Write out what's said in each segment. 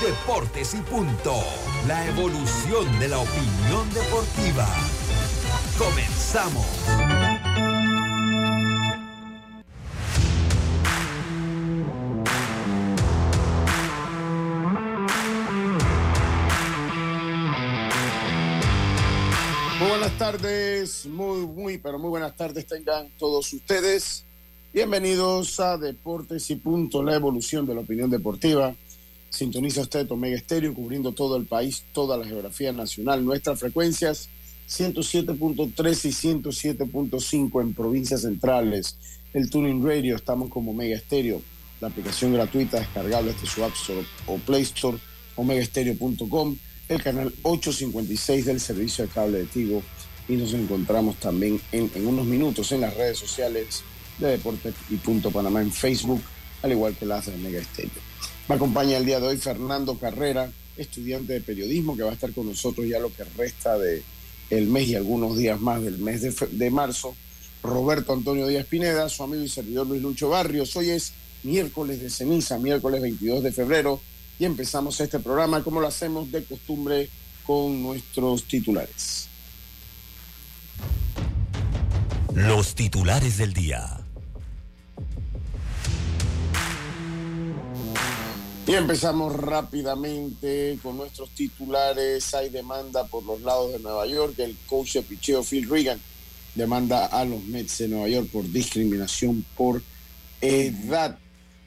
Deportes y punto. La evolución de la opinión deportiva. Comenzamos. Muy buenas tardes, muy, muy, pero muy buenas tardes tengan todos ustedes. Bienvenidos a Deportes y Punto, la evolución de la opinión deportiva. Sintoniza usted Omega Estéreo, cubriendo todo el país, toda la geografía nacional. Nuestras frecuencias 107.3 y 107.5 en provincias centrales. El Tuning Radio, estamos como Omega Estéreo. La aplicación gratuita descargable desde su App Store o Play Store, omegaestereo.com el canal 856 del servicio de cable de Tigo y nos encontramos también en, en, unos minutos en las redes sociales de Deportes y Punto Panamá en Facebook, al igual que las de Mega Estéreo. Me acompaña el día de hoy Fernando Carrera, estudiante de periodismo, que va a estar con nosotros ya lo que resta de mes y algunos días más del mes de, de marzo. Roberto Antonio Díaz Pineda, su amigo y servidor Luis Lucho Barrios. Hoy es miércoles de ceniza, miércoles 22 de febrero y empezamos este programa como lo hacemos de costumbre con nuestros titulares. Los titulares del día. Y empezamos rápidamente con nuestros titulares. Hay demanda por los lados de Nueva York. El coach de picheo Phil Regan demanda a los Mets de Nueva York por discriminación por edad.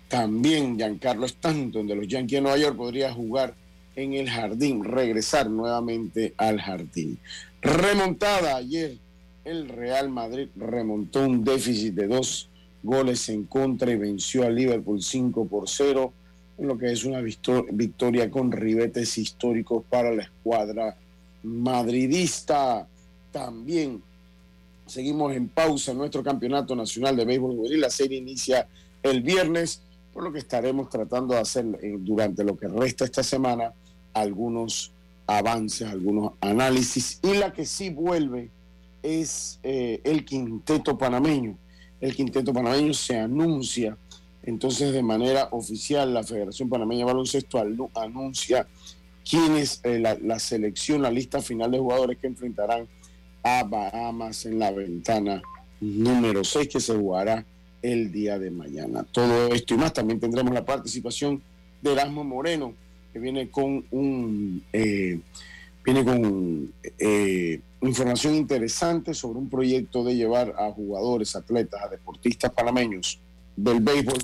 También Giancarlo Stanton de los Yankees de Nueva York podría jugar en el jardín, regresar nuevamente al jardín. Remontada ayer, el Real Madrid remontó un déficit de dos goles en contra y venció al Liverpool 5 por 0, en lo que es una victoria con ribetes históricos para la escuadra madridista. También seguimos en pausa nuestro campeonato nacional de béisbol juvenil. La serie inicia el viernes por lo que estaremos tratando de hacer eh, durante lo que resta esta semana algunos avances, algunos análisis. Y la que sí vuelve es eh, el quinteto panameño. El quinteto panameño se anuncia, entonces de manera oficial la Federación Panameña de Baloncesto anuncia quién es eh, la, selección, la lista final de jugadores que enfrentarán a Bahamas en la ventana número 6 que se jugará el día de mañana. Todo esto y más, también tendremos la participación de Erasmo Moreno, que viene con un eh, viene con eh, información interesante sobre un proyecto de llevar a jugadores, atletas, a deportistas panameños del béisbol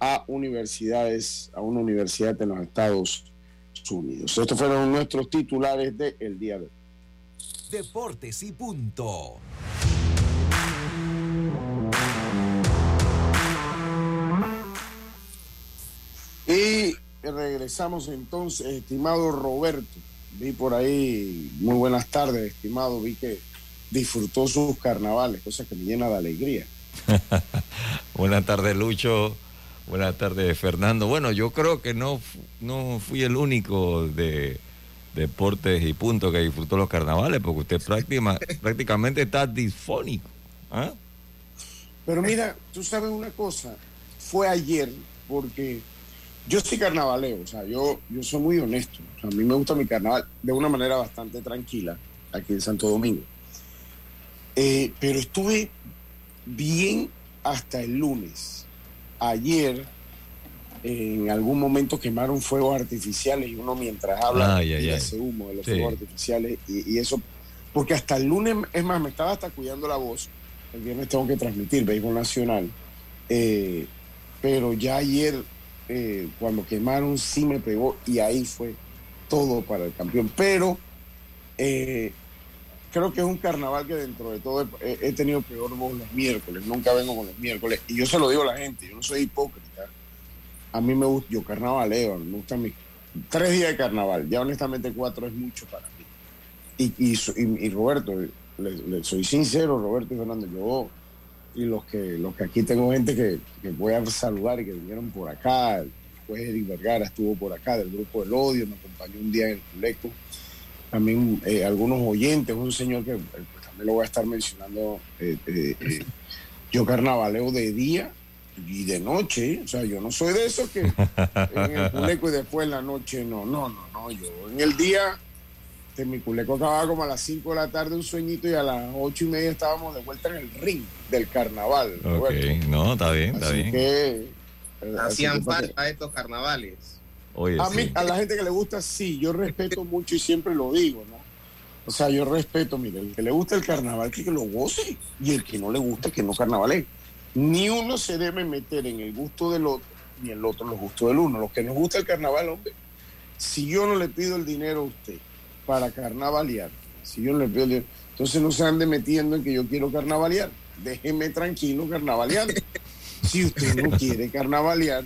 a universidades, a una universidad en los Estados Unidos. Estos fueron nuestros titulares del el día de hoy. Deportes y punto. Y regresamos entonces, estimado Roberto. Vi por ahí, muy buenas tardes, estimado. Vi que disfrutó sus carnavales, cosa que me llena de alegría. buenas tardes, Lucho. Buenas tardes, Fernando. Bueno, yo creo que no, no fui el único de deportes y punto que disfrutó los carnavales, porque usted práctima, prácticamente está disfónico. ¿ah? Pero mira, tú sabes una cosa, fue ayer porque yo soy carnavaleo, o sea, yo, yo soy muy honesto. O sea, a mí me gusta mi carnaval de una manera bastante tranquila aquí en Santo Domingo. Eh, pero estuve bien hasta el lunes. Ayer, en algún momento quemaron fuegos artificiales y uno mientras habla Ay, ay, hace humo de los Sí. fuegos artificiales y, y eso, porque hasta el lunes, es más, me estaba hasta cuidando la voz. El viernes tengo que transmitir béisbol nacional. Eh, pero ya ayer, eh, cuando quemaron, sí me pegó y ahí fue todo para el campeón. Pero eh, creo que es un carnaval que dentro de todo he, tenido peor voz los miércoles. Nunca vengo con los miércoles. Y yo se lo digo a la gente, yo no soy hipócrita. A mí me gusta, yo carnavaleo, me gustan mis tres días de carnaval. Ya honestamente cuatro es mucho para mí. Y, y, Roberto, le, soy sincero, Roberto y Fernando, yo y los que, los que aquí tengo gente que, que voy a saludar y que vinieron por acá, juez Eric Vergara estuvo por acá del grupo del odio, me acompañó un día en el Culeco. También eh, algunos oyentes, un señor que eh, pues, también lo voy a estar mencionando, eh, yo carnavaleo de día y de noche, o sea, yo no soy de esos que en el culeco y después en la noche, no, no, no, no, yo en el día, este, mi culeco acababa como a las 5 de la tarde un sueñito y a las ocho y media estábamos de vuelta en el ring del carnaval. Ok, no, está bien, está bien. Que, Hacían falta estos carnavales. A mí, a la gente que le gusta, sí, yo respeto mucho y siempre lo digo, ¿no? O sea, yo respeto, mire, el que le gusta el carnaval, que lo goce, y el que no le gusta, que no carnavale. Ni uno se debe meter en el gusto del otro, ni el otro en los gustos del uno. Los que nos gusta el carnaval, hombre, si yo no le pido el dinero a usted para carnavalear, si yo no le pido el dinero, entonces no se ande metiendo en que yo quiero carnavalear. Déjeme tranquilo carnavaleando. Si usted no quiere carnavalear,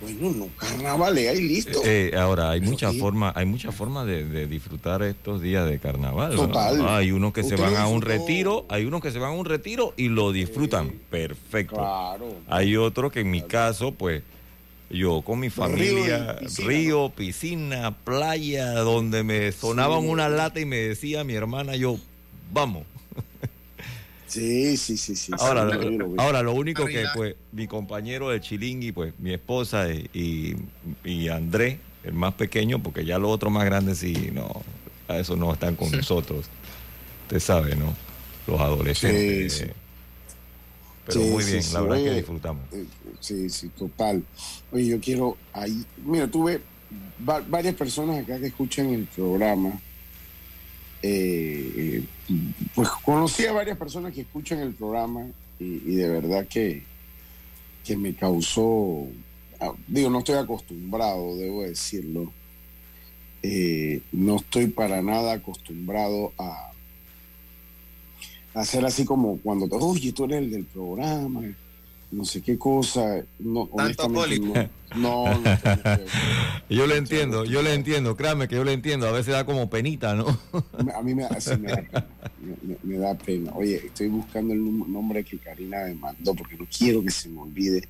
bueno, no carnavalea y listo. Eh, ahora, hay muchas formas, hay muchas formas de, disfrutar estos días de carnaval. Total. Hay unos que se van a un retiro, hay unos que se van a un retiro y lo disfrutan. Perfecto. Claro. Hay otros que en mi caso, pues, yo con mi familia, río, piscina, playa, donde me sonaban una lata y me decía mi hermana, yo, vamos. Sí, sí, sí, sí. Ahora, lo, ahora lo único que pues mi compañero de Chilingui, pues mi esposa y, y, Andrés, el más pequeño, porque ya los otros más grandes sí, no, a eso no están con nosotros. Usted sabe, ¿no? Los adolescentes. Sí, Pero muy bien, la verdad que disfrutamos. Eh, sí, sí, total. Oye, yo quiero ahí, mira, tuve varias personas acá que escuchan el programa eh, pues conocí a varias personas que escuchan el programa y, de verdad que, que me causó, ah, digo, no estoy acostumbrado, debo decirlo, eh, no estoy para nada acostumbrado a, hacer así como cuando, oye, tú eres el del programa, no sé qué cosa. No, honestamente, no, no, Yo le entiendo, yo le entiendo, créame que yo le entiendo. A veces da como penita, ¿no? A mí me, da pena. Me, da pena. Oye, estoy buscando el nombre que Karina me mandó porque no quiero que se me olvide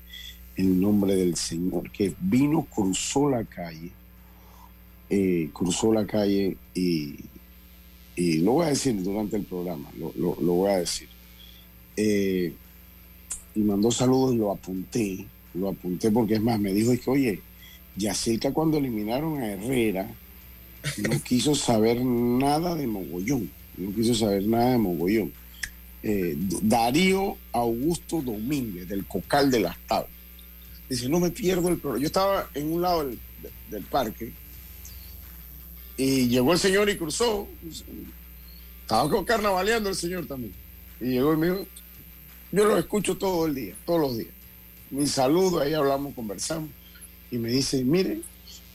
el nombre del señor que vino, cruzó la calle, eh, cruzó la calle y, y lo voy a decir durante el programa, lo, lo, lo voy a decir. Eh, y mandó saludos y lo apunté, lo apunté porque es más, me dijo, es que, oye, Yacirca cuando eliminaron a Herrera, no quiso saber nada de Mogollón, no quiso saber nada de Mogollón. Eh, Darío Augusto Domínguez, del Cocal de las Tablas. Dice, no me pierdo el programa. Yo estaba en un lado del, del, parque y llegó el señor y cruzó. Estaba carnavaleando el señor también. Y llegó y me dijo, yo lo escucho todo el día, todos los días. Mi saludo, ahí hablamos, conversamos. Y me dice, mire,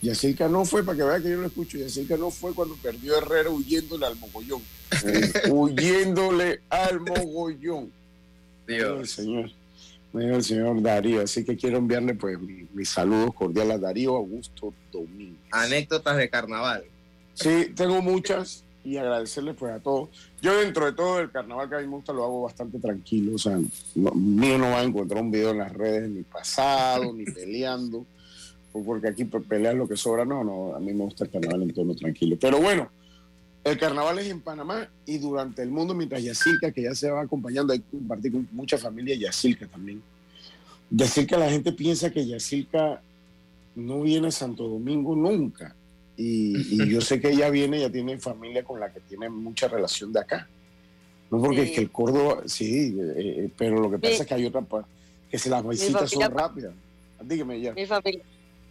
Yacirca no fue, para que vea que yo lo escucho, Yacirca no fue cuando perdió Herrera huyéndole al mogollón. huyéndole al mogollón. Dios. El señor, el señor Darío. Así que quiero enviarle pues mis saludos cordiales a Darío Augusto Domínguez. Anécdotas de carnaval. Sí, tengo muchas y agradecerles pues a todos. Yo dentro de todo el carnaval que a mí me gusta lo hago bastante tranquilo, o sea, mío no va a encontrar un video en las redes ni pasado, ni peleando, porque aquí pelear lo que sobra, no, no, a mí me gusta el carnaval en tono tranquilo. Pero bueno, el carnaval es en Panamá y durante el mundo, mientras Yacilca, que ya se va acompañando, hay que compartir con mucha familia Yacilca también. Yacilca, la gente piensa que Yacilca no viene a Santo Domingo nunca. Y, yo sé que ella viene, ella tiene familia con la que tiene mucha relación de acá. No porque es que el Córdoba, sí, eh, eh, pero lo que pasa es que hay otra que se las visitas son rápidas. Dígame ya. Mi familia,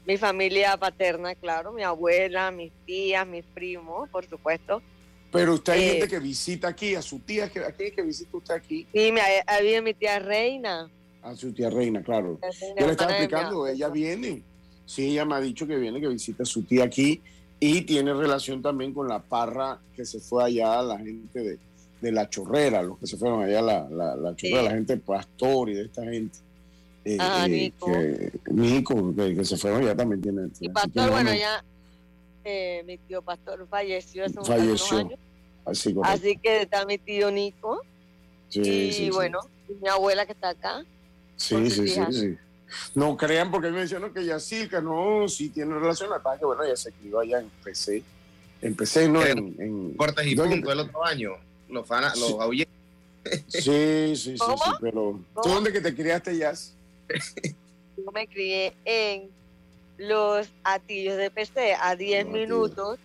mi familia paterna, claro, mi abuela, mis tías, mis primos, por supuesto. Pero usted hay gente eh, que visita aquí, a su tía, que aquí que visita usted aquí. Sí, me ha habido mi tía Reina. A su tía Reina, claro. Yo le estaba explicando, ella viene. Sí, ella me ha dicho que viene, que visita a su tía aquí y tiene relación también con la parra que se fue allá, la gente de, de la chorrera, los que se fueron allá, la, la, la chorrera, la gente de Pastor y de esta gente. Eh, ah, eh, Nico. Que, Nico, que, se fueron allá también tiene. Y Pastor, bueno, ya eh, mi tío Pastor falleció hace unos años. Así, Así que está mi tío Nico. y bueno, mi abuela que está acá. Sí, sí, sí, sí. No crean porque me mencionó que Yacirca, no, sí tiene relación, la que bueno, ya se escribió allá en PC. Empecé, ¿no? En, en Cortes y puntos el otro año, los, fanas, los sí. Sí, sí, sí, sí, pero ¿tú dónde que te criaste, Jazz? Yo me crié en los atillos de PC, a 10 minutos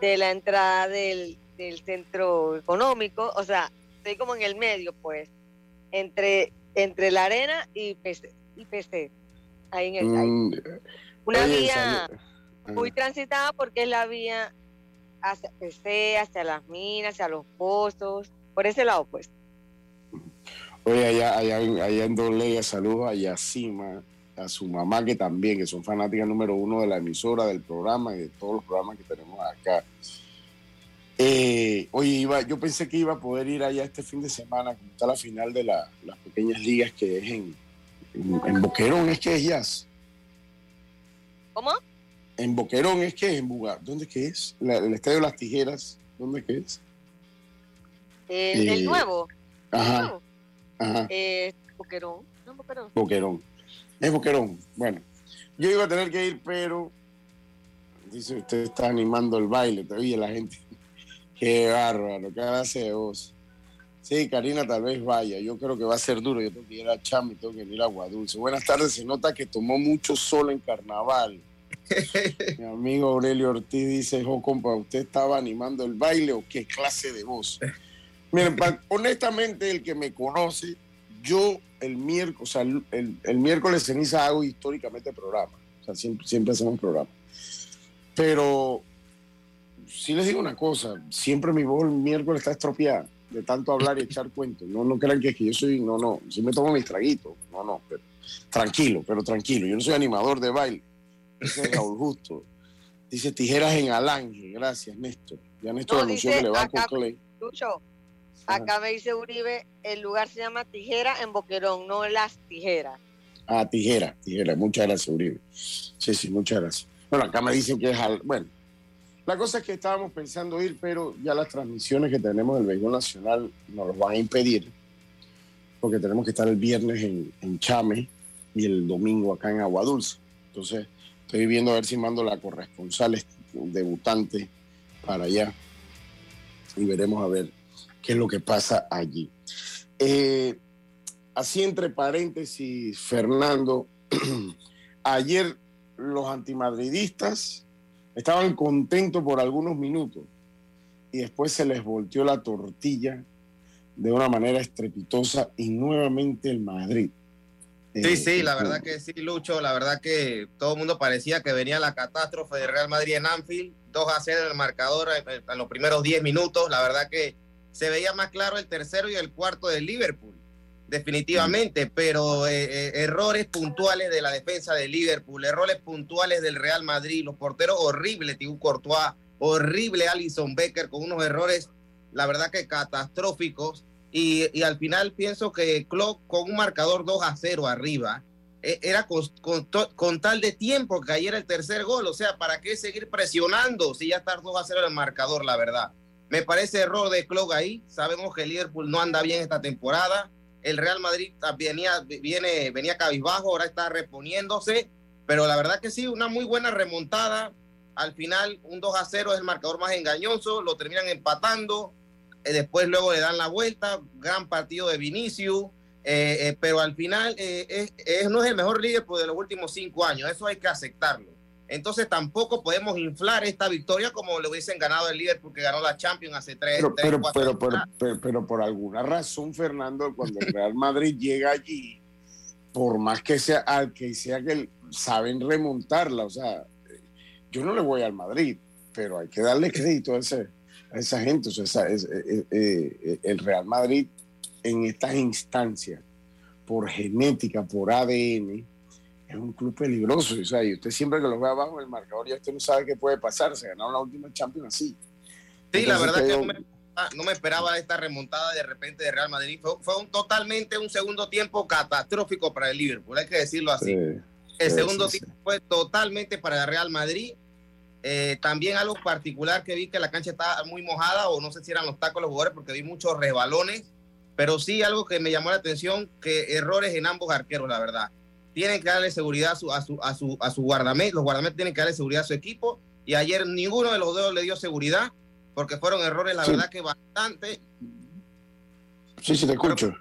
de la entrada del, del centro económico, o sea, estoy como en el medio, pues, entre, entre la arena y PC y PC. Ahí en el mm, Una vía muy transitada porque es la vía hacia PC, hacia las minas, hacia los pozos, por ese lado, pues. Oye, allá, allá, allá en Dolega, saludos a Yacima, a su mamá que también, que son fanáticas número uno de la emisora, del programa y de todos los programas que tenemos acá. Eh, oye, iba, yo pensé que iba a poder ir allá este fin de semana, como está la final de las pequeñas ligas que es en, en, Boquerón es que es Jazz. ¿Cómo? En Boquerón es que es en Buga. ¿Dónde que es? el Estadio de las Tijeras. ¿Dónde que es? el eh, nuevo. Ajá. Ajá. Eh, Boquerón. No, Boquerón. Boquerón. Es Boquerón. Bueno, yo iba a tener que ir, pero dice usted está animando el baile, te oye la gente. Qué bárbaro, qué gracia de voz. Sí, Karina tal vez vaya. Yo creo que va a ser duro. Yo tengo que ir a Cham y tengo que ir a Aguadulce. Buenas tardes. Se nota que tomó mucho sol en carnaval. Mi amigo Aurelio Ortiz dice, jo, compa, ¿usted estaba animando el baile o qué clase de voz? Miren, honestamente, el que me conoce, yo el miércoles, o sea, el, miércoles ceniza hago históricamente programa. O sea, siempre, siempre hacemos programa. Pero sí les digo una cosa, siempre mi voz el miércoles está estropeada de tanto hablar y echar cuentos. No, no crean que, es que yo soy, no, no, si me tomo mis traguitos, no, no, pero tranquilo, pero tranquilo. Yo no soy animador de baile. Ese es Raúl Justo. Dice tijeras en Alange, gracias Néstor. Ya Néstor anunció que le va a Clay. acá me dice Uribe, el lugar se llama Tijera en Boquerón, no Las Tijeras. Ah, Tijera, Tijera. Muchas gracias, Uribe. Sí, sí, muchas gracias. Bueno, acá me dicen que es, al, bueno, la cosa es que estábamos pensando ir, pero ya las transmisiones que tenemos del béisbol nacional nos los van a impedir, porque tenemos que estar el viernes en, Chame y el domingo acá en Aguadulce. Entonces, estoy viendo a ver si mando la corresponsal debutante para allá y veremos a ver qué es lo que pasa allí. Eh, así entre paréntesis, Fernando, ayer los antimadridistas Estaban contentos por algunos minutos y después se les volteó la tortilla de una manera estrepitosa y nuevamente el Madrid. Sí, eh, sí, la verdad que sí, Lucho, la verdad que todo el mundo parecía que venía la catástrofe de Real Madrid en Anfield, 2 a 0 en el marcador en, los primeros 10 minutos, la verdad que se veía más claro el tercero y el cuarto del Liverpool definitivamente, pero eh, eh, errores puntuales de la defensa de Liverpool, errores puntuales del Real Madrid, los porteros horribles, Thibaut Courtois, horrible Alison Becker con unos errores, la verdad que catastróficos. Y, al final pienso que Klopp con un marcador 2 a 0 arriba, e, era con, tal de tiempo que cayera el tercer gol, o sea, ¿para qué seguir presionando si ya está 2 a 0 el marcador, la verdad? Me parece error de Klopp ahí, sabemos que Liverpool no anda bien esta temporada, el Real Madrid venía, viene, venía cabizbajo, ahora está reponiéndose, pero la verdad que sí, una muy buena remontada. Al final, un 2 a 0 es el marcador más engañoso, lo terminan empatando, eh, después luego le dan la vuelta, gran partido de Vinicius, eh, eh, pero al final es, no es el mejor líder de los últimos cinco años, eso hay que aceptarlo. Entonces tampoco podemos inflar esta victoria como le hubiesen ganado el líder porque ganó la Champions hace tres, pero, pero, pero, pero, pero, por alguna razón, Fernando, cuando el Real Madrid llega allí, por más que sea al que sea que saben remontarla, o sea, yo no le voy al Madrid, pero hay que darle crédito a, ese, a esa gente, o sea, es, eh, eh, eh, el Real Madrid en estas instancias, por genética, por ADN, es un club peligroso. O sea, y usted siempre que lo ve abajo el marcador, ya usted no sabe qué puede pasar. Se ganaron la última Champions así. Sí, la verdad que, no, me, esperaba esta remontada de repente de Real Madrid. Fue, un, totalmente un segundo tiempo catastrófico para el Liverpool, hay que decirlo así. el segundo tiempo fue totalmente para el Real Madrid. Eh, también algo particular que vi que la cancha estaba muy mojada o no sé si eran los tacos los jugadores porque vi muchos resbalones, pero sí algo que me llamó la atención, que errores en ambos arqueros, la verdad. Tienen que darle seguridad a su, a su, a su, a su guardamés, los guardametes tienen que darle seguridad a su equipo y ayer ninguno de los dos le dio seguridad porque fueron errores, la Sí. verdad que bastante. Sí, sí, te escucho.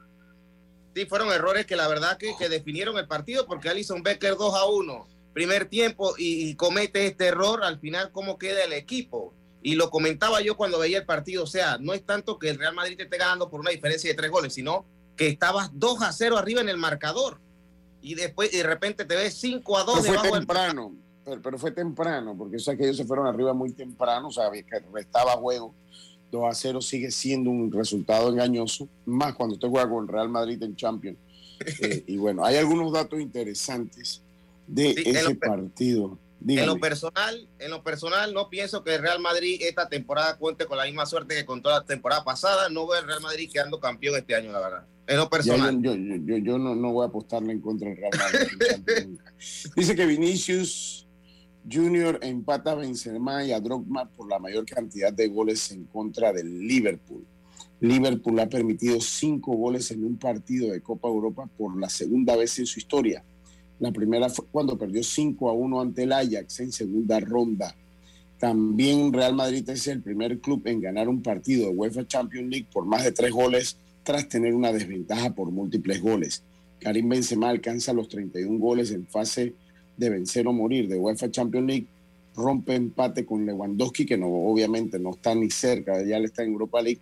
Sí, fueron errores que la verdad que, que definieron el partido porque Alison Becker 2 a 1, primer tiempo, y, y comete este error, al final, ¿cómo queda el equipo? Y lo comentaba yo cuando veía el partido, o sea, no es tanto que el Real Madrid te esté ganando por una diferencia de tres goles, sino que estabas 2 a 0 arriba en el marcador. Y después, y de repente te ves 5 a 2 Pero fue debajo del temprano, pero, pero fue temprano, porque sea que ellos se fueron arriba muy temprano, o sea, que restaba juego. 2 a 0 sigue siendo un resultado engañoso, más cuando usted juega con Real Madrid en Champions. Eh, y bueno, hay algunos datos interesantes de Sí, ese lo partido. En lo personal, en lo personal no pienso que el Real Madrid esta temporada cuente con la misma suerte que contó la temporada pasada. No veo el Real Madrid quedando campeón este año, la verdad. En lo Ya personal. yo, yo, yo, yo no, no voy a apostarle en contra del Real Madrid. Dice que Vinicius Junior empata a Benzema y a Drogba por la mayor cantidad de goles en contra del Liverpool. Liverpool ha permitido cinco goles en un partido de Copa Europa por la segunda vez en su historia. La primera fue cuando perdió 5 a 1 ante el Ajax en segunda ronda. También Real Madrid es el primer club en ganar un partido de UEFA Champions League por más de tres goles tras tener una desventaja por múltiples goles. Karim Benzema alcanza los 31 goles en fase de vencer o morir de UEFA Champions League, rompe empate con Lewandowski, que no, obviamente no está ni cerca, ya le está en Europa League,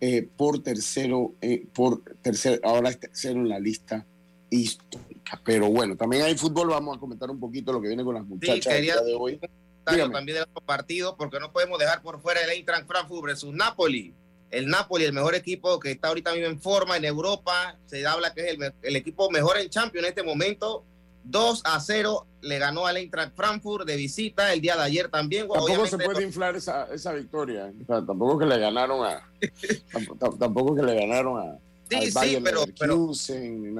eh, por tercero, eh, por tercer, ahora es tercero en la lista histórica. Pero bueno, también hay fútbol, vamos a comentar un poquito lo que viene con las muchachas quería- día de hoy. también de otro partido, porque no podemos dejar por fuera el Eintracht Frankfurt versus Napoli. El Napoli, el mejor equipo que está ahorita mismo en forma en Europa, se habla que es el, el equipo mejor en Champions en este momento. 2 a 0 le ganó al Eintracht Frankfurt de visita el día de ayer también. Tampoco se puede inflar esa, esa victoria. O sea, tampoco que le ganaron a. tamp- tamp- tampoco que le ganaron a. Sí, pero-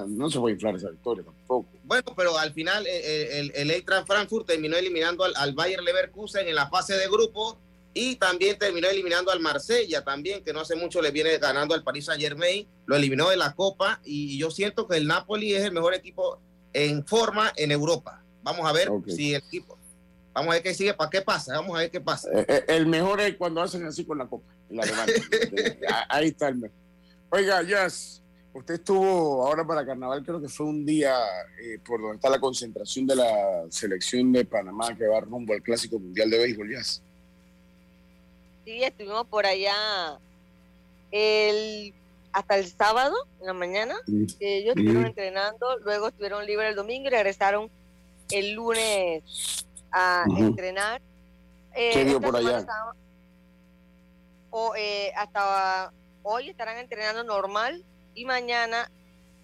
no, se puede inflar esa victoria tampoco. Bueno, pero al final eh, el, el Eintracht Frankfurt terminó eliminando al, al Bayern Leverkusen en la fase de grupo y también terminó eliminando al Marsella también, que no hace mucho le viene ganando al Paris Saint Germain, lo eliminó de la Copa y yo siento que el Napoli es el mejor equipo en forma en Europa. Vamos a ver si el equipo, vamos a ver qué sigue, para qué pasa, vamos a ver qué pasa. Eh, eh, el mejor es cuando hacen así con la copa la. Eh, ah, Ahí está el mejor. Oiga, Jazz, usted estuvo ahora para carnaval, creo que fue un día eh, por donde está la concentración de la selección de Panamá que va rumbo al Clásico Mundial de Béisbol, Jazz. Sí, estuvimos por allá el, hasta el sábado en la mañana. Ellos estuvieron Ujú. entrenando, luego estuvieron libres el domingo y regresaron el lunes a entrenar. Eh, ¿Qué esta por allá? estaban- o, eh, hasta hoy estarán entrenando normal y mañana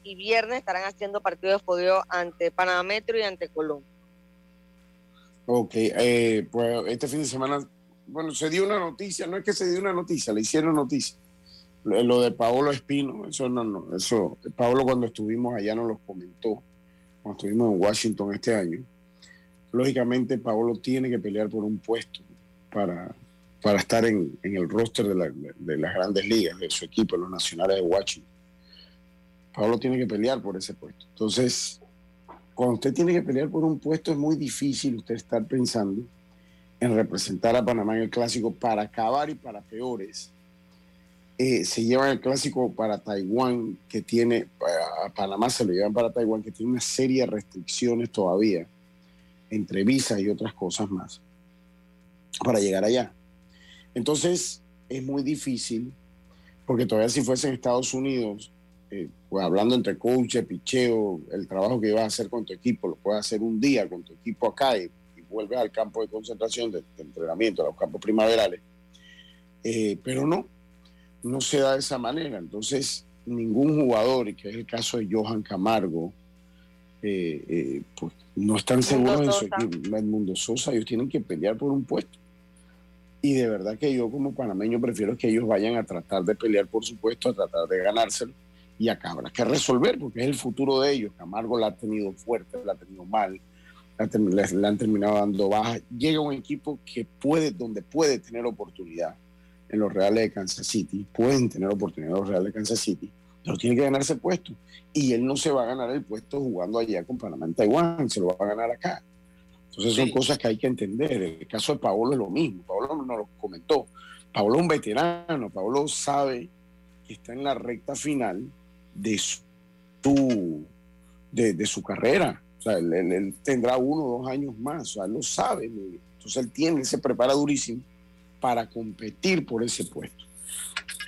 y viernes estarán haciendo partidos de fogueo ante Panamá Metro y ante Colón. Ok, eh, pues este fin de semana, bueno, se dio una noticia, no es que se dio una noticia, le hicieron noticia. Lo, de Paolo Espino, eso no, no, eso, Paolo cuando estuvimos allá nos lo comentó, cuando estuvimos en Washington este año. Lógicamente, Paolo tiene que pelear por un puesto para, para estar en, en el roster de, la- de las grandes ligas, de su equipo, los nacionales de Washington. Paolo tiene que pelear por ese puesto. Entonces, cuando usted tiene que pelear por un puesto es muy difícil usted estar pensando en representar a Panamá en el clásico para acabar y para peores. Eh, se llevan el clásico para Taiwán, que tiene, a Panamá se lo llevan para Taiwán, que tiene una serie de restricciones todavía, entre visas y otras cosas más, para llegar allá. Entonces, es muy difícil, porque todavía si fuese en Estados Unidos, eh, pues hablando entre coach, picheo, el trabajo que vas a hacer con tu equipo, lo puedes hacer un día con tu equipo acá y, vuelves al campo de concentración, de, de entrenamiento, a los campos primaverales. Eh, pero no, no se da de esa manera. Entonces, ningún jugador, y que es el caso de Johan Camargo, eh, eh, pues no están seguros en su equipo. Edmundo Sosa, ellos tienen que pelear por un puesto. Y de verdad que yo como panameño prefiero que ellos vayan a tratar de pelear por su puesto, a tratar de ganárselo. Y acá habrá que resolver, porque es el futuro de ellos. Camargo la ha tenido fuerte, la ha tenido mal. Le, han terminado dando baja. Llega un equipo que puede, donde puede tener oportunidad en los Reales de Kansas City, pueden tener oportunidad en los Reales de Kansas City, pero tiene que ganarse el puesto. Y él no se va a ganar el puesto jugando allá con Panamá en Taiwán, se lo va a ganar acá. Entonces son cosas que hay que entender. El caso de Paolo es lo mismo. Paolo nos lo comentó. Paolo es un veterano. Paolo sabe que está en la recta final de su, de, su carrera. O sea, él, tendrá uno o dos años más. O sea, él lo sabe. Entonces él tiene, se prepara durísimo para competir por ese puesto.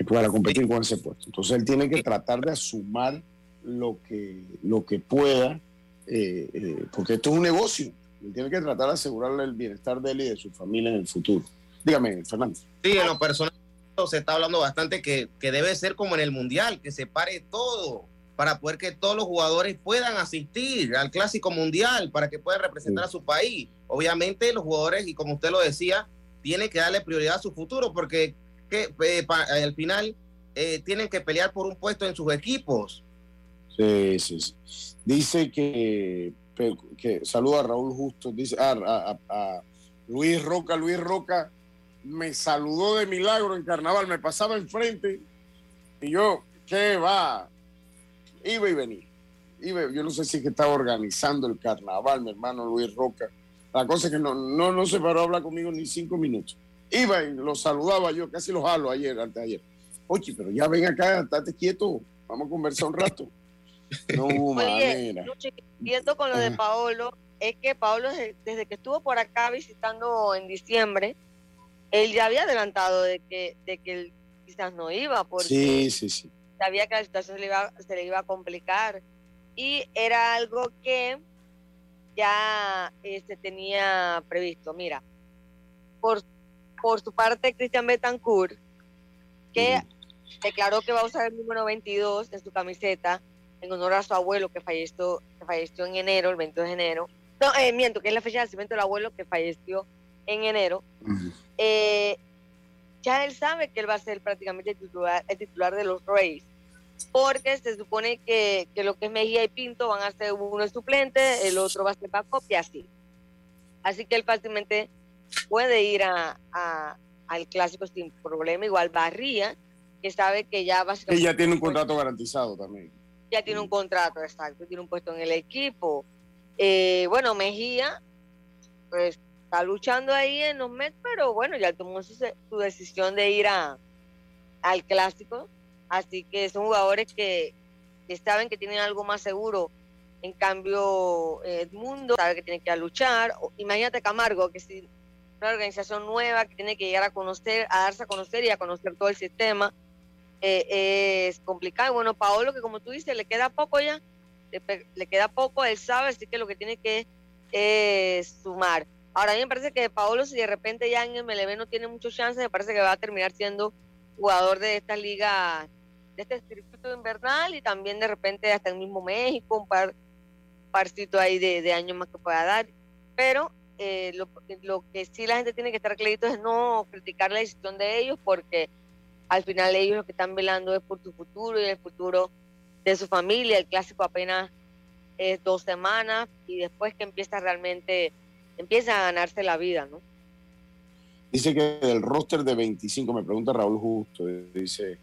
Para competir con ese puesto. Entonces él tiene que tratar de asumar lo que, lo que pueda, eh, eh, porque esto es un negocio tiene que tratar de asegurarle el bienestar de él y de su familia en el futuro. Dígame, Fernando. Sí, en lo personal se está hablando bastante que, que debe ser como en el Mundial, que se pare todo para poder que todos los jugadores puedan asistir al Clásico Mundial, para que puedan representar a su país. Obviamente los jugadores, y como usted lo decía, tienen que darle prioridad a su futuro, porque que, eh, al final eh, tienen que pelear por un puesto en sus equipos. Sí, sí, sí. Dice que que saluda a Raúl Justo, dice a, a, Luis Roca, Luis Roca me saludó de milagro en carnaval, me pasaba enfrente y yo, ¿qué va? Iba y venía. Iba, yo no sé si es que estaba organizando el carnaval, mi hermano Luis Roca. La cosa es que no, no, no se paró a hablar conmigo ni cinco minutos. Iba y lo saludaba yo, casi lo jalo ayer, antes de ayer. Oye, pero ya ven acá, estate quieto, vamos a conversar un rato. No hubo manera. Viendo con lo de Paolo, es que Paolo desde que estuvo por acá visitando en diciembre, él ya había adelantado de que, de que él quizás no iba, porque sí, sí, sí. Sabía que la situación se le, iba, se le iba a complicar. Y era algo que ya se este, tenía previsto. Mira, por, por su parte, Cristian Betancourt, que declaró que va a usar el número 22 en su camiseta, en honor a su abuelo que falleció, que falleció en enero, el 22 de enero. No, eh, miento, que es la fecha de nacimiento del abuelo que falleció en enero. Eh, ya él sabe que él va a ser prácticamente el titular, el titular de los Rays, porque se supone que, que, lo que es Mejía y Pinto van a ser uno suplente, el otro va a ser backup y así. Así que él fácilmente puede ir a, a, al clásico sin problema, igual Barría, que sabe que ya básicamente... Y ya tiene un contrato garantizado también ya tiene un contrato, exacto, tiene un puesto en el equipo. Eh, bueno, Mejía, pues está luchando ahí en los Mets, pero bueno, ya tomó su, decisión de ir a, al clásico. Así que son jugadores que, saben que tienen algo más seguro. En cambio, Edmundo sabe que tiene que luchar. Imagínate Camargo, que si una organización nueva que tiene que llegar a conocer, a darse a conocer y a conocer todo el sistema eh, es complicado. Bueno, Paolo, que como tú dices, le queda poco ya, le, queda poco, él sabe, así que lo que tiene que es sumar. Ahora a mí me parece que Paolo, si de repente ya en MLB no tiene muchos chances, me parece que va a terminar siendo jugador de esta liga, de este circuito invernal y también de repente hasta el mismo México, un par ahí de, de años más que pueda dar. Pero eh, lo, lo, que sí la gente tiene que estar clarito es no criticar la decisión de ellos porque al final ellos lo que están velando es por su futuro y el futuro de su familia. El clásico apenas es dos semanas y después que empieza realmente, empieza a ganarse la vida, ¿no? Dice que del roster de 25, me pregunta Raúl Justo, dice,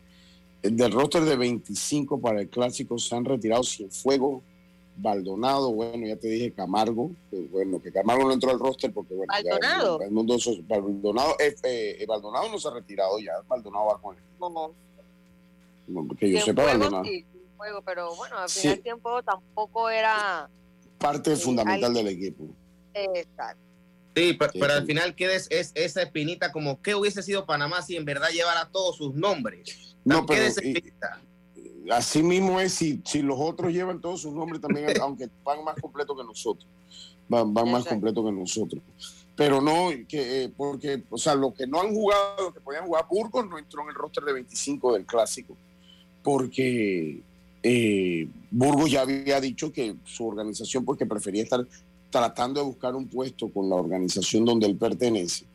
del roster de 25 para el clásico se han retirado sin fuego Baldonado, bueno, ya te dije Camargo, bueno, que Camargo no entró al roster porque, bueno, Baldonado. Ya, Baldonado, eh, eh, Baldonado no se ha retirado ya, Baldonado va con él. No, no. porque yo sepa Baldonado. Sí, juego, pero bueno, al final sí. tiempo tampoco era parte fundamental del equipo. Exacto. Sí, pero, pero, al final queda es, es, esa espinita como que hubiese sido Panamá si en verdad llevara todos sus nombres. No, pero así mismo es si, si los otros llevan todos sus nombres también, aunque van más completos que nosotros, van, van más completos que nosotros. Pero no, que, eh, porque, o sea, los que no han jugado, los que podían jugar, Burgos no entró en el roster de 25 del clásico, porque eh, Burgos ya había dicho que su organización, pues que prefería estar tratando de buscar un puesto con la organización donde él pertenece.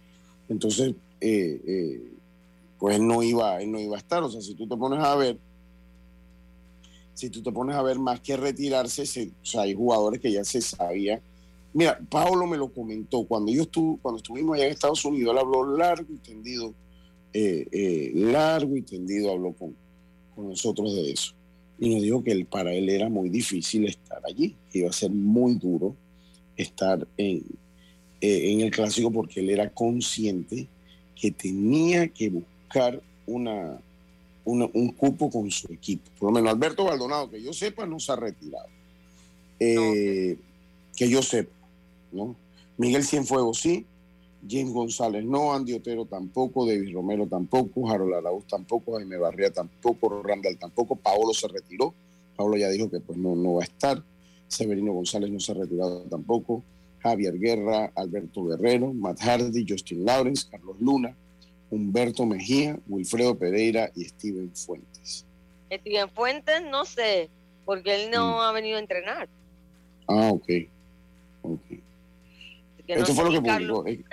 Entonces, eh, eh, pues no iba, él no iba a estar. O sea, si tú te pones a ver, si tú te pones a ver más que retirarse, o sea, hay jugadores que ya se sabía Mira, Pablo me lo comentó. Cuando yo estuve, cuando estuvimos allá en Estados Unidos, él habló largo y tendido, eh, eh, largo y tendido habló con, con nosotros de eso. Y nos dijo que para él era muy difícil estar allí, que iba a ser muy duro estar en, eh, en el clásico porque él era consciente que tenía que buscar una, un cupo con su equipo. Por lo menos Alberto Baldonado, que yo sepa, no se ha retirado. Eh, que yo sepa, ¿no? Miguel Cienfuegos sí, James González no, Andy Otero tampoco, David Romero tampoco, Harold Araúz tampoco, Jaime Barría tampoco, Randall tampoco, Paolo se retiró, Paolo ya dijo que pues no, no va a estar, Severino González no se ha retirado tampoco, Javier Guerra, Alberto Guerrero, Matt Hardy, Justin Lawrence, Carlos Luna, Humberto Mejía, Wilfredo Pereira y Steven Fuentes. Steven Fuentes, no sé, porque él no mm. ha venido a entrenar. Ah, ok. okay. Esto fue lo que publicó. Eh,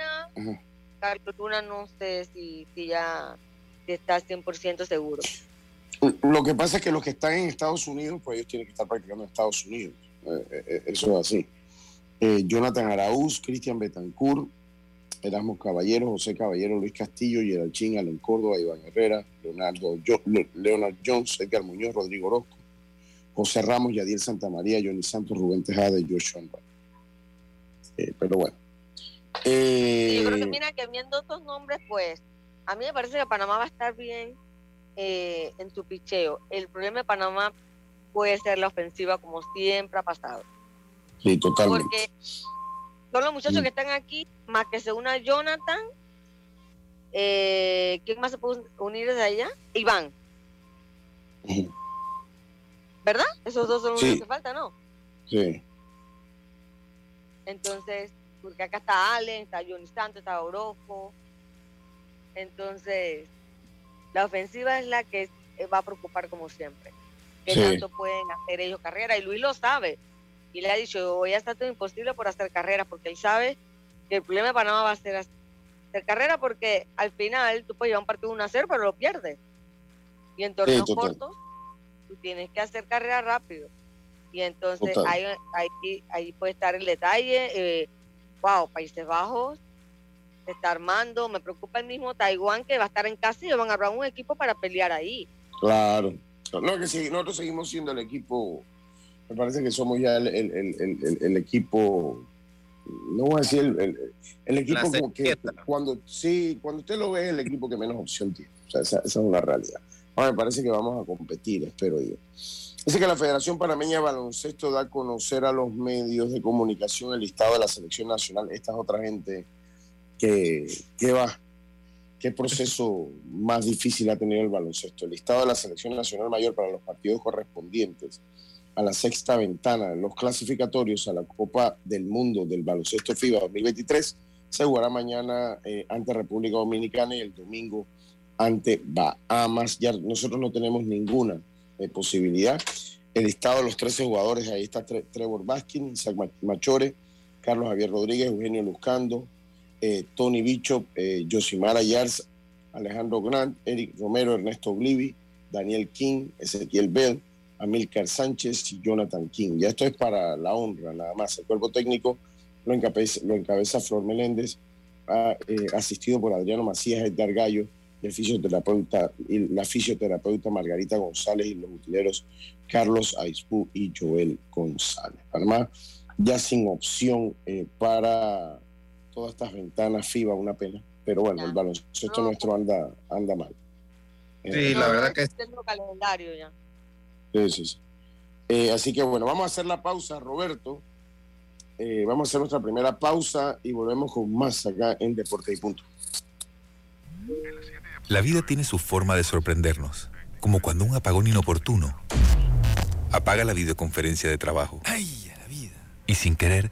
Carlos Luna no sé si, si ya está 100% seguro. Lo que pasa es que los que están en Estados Unidos, pues ellos tienen que estar practicando en Estados Unidos. Eh, eh, eso es así. Jonathan Araúz, Cristian Betancourt, Erasmus Caballero, José Caballero, Luis Castillo, Geralchín, Allen Córdoba, Iván Herrera, Leonardo Leonard Jones, Edgar Muñoz, Rodrigo Orozco, José Ramos, Yadiel Santamaría, Johnny Santos, Rubén Tejada y Joshua eh, pero bueno. Eh, yo creo que mira que viendo estos nombres, pues, a mí me parece que Panamá va a estar bien eh, en su picheo. El problema de Panamá puede ser la ofensiva como siempre ha pasado. Sí, totalmente. Porque son los muchachos que están aquí, más que se una Jonathan. Eh, ¿Quién más se puede unir desde allá? Iván. ¿Verdad? Esos dos son los que faltan, ¿no? Sí. Entonces, porque acá está Allen, está Johnny Santos, está Orozco. Entonces, la ofensiva es la que va a preocupar como siempre. Que tanto pueden hacer ellos carrera, y Luis lo sabe y le ha dicho, voy a estar todo imposible por hacer carrera, porque él sabe que el problema de Panamá va a ser hacer carrera, porque al final tú puedes llevar un partido 1 a 0, pero lo pierdes. Y en torneos cortos, tú tienes que hacer carrera rápido. Y entonces ahí, ahí, ahí, puede estar el detalle. Eh, wow, Países Bajos se está armando. Me preocupa el mismo Taiwán que va a estar en casa y van a armar un equipo para pelear ahí. Claro. No, que sí, nosotros seguimos siendo el equipo me parece que somos ya el, equipo, no voy a decir el, equipo que cuando, sí, cuando usted lo ve es el equipo que menos opción tiene. O sea, esa, es una realidad. Ahora me parece que vamos a competir, espero yo. Dice que la Federación Panameña de Baloncesto da a conocer a los medios de comunicación el listado de la selección nacional. Esta es otra gente que, que va. ¿Qué proceso más difícil ha tenido el baloncesto? El listado de la selección nacional mayor para los partidos correspondientes a la sexta ventana. Los clasificatorios a la Copa del Mundo del Baloncesto FIBA 2023 se jugará mañana eh, ante República Dominicana y el domingo ante Bahamas. Ya nosotros no tenemos ninguna eh, posibilidad. El listado de los 13 jugadores, ahí está Trevor Baskin, Isaac Machore, Carlos Javier Rodríguez, Eugenio Luzcando, eh, Tony Bicho, Josimara Yars, Alejandro Grant, Eric Romero, Ernesto Oblivi, Daniel King, Ezequiel Bell, Amilcar Sánchez y Jonathan King. Ya esto es para la honra, nada más. El cuerpo técnico lo encabeza, lo encabeza Flor Meléndez, eh, asistido por Adriano Macías, Edgar Gallo, el fisioterapeuta, y la fisioterapeuta Margarita González y los utileros Carlos Aispú y Joel González. Además, ya sin opción eh, para todas estas ventanas FIBA, una pena. Pero bueno, el baloncesto nuestro anda, anda mal. Sí, la verdad que... Tengo calendario ya. Eh, así que bueno, vamos a hacer la pausa, Roberto. Eh, vamos a hacer nuestra primera pausa y volvemos con más acá en Deporte y Punto. La vida tiene su forma de sorprendernos, como cuando un apagón inoportuno apaga la videoconferencia de trabajo. ¡Ay, la vida! Y sin querer,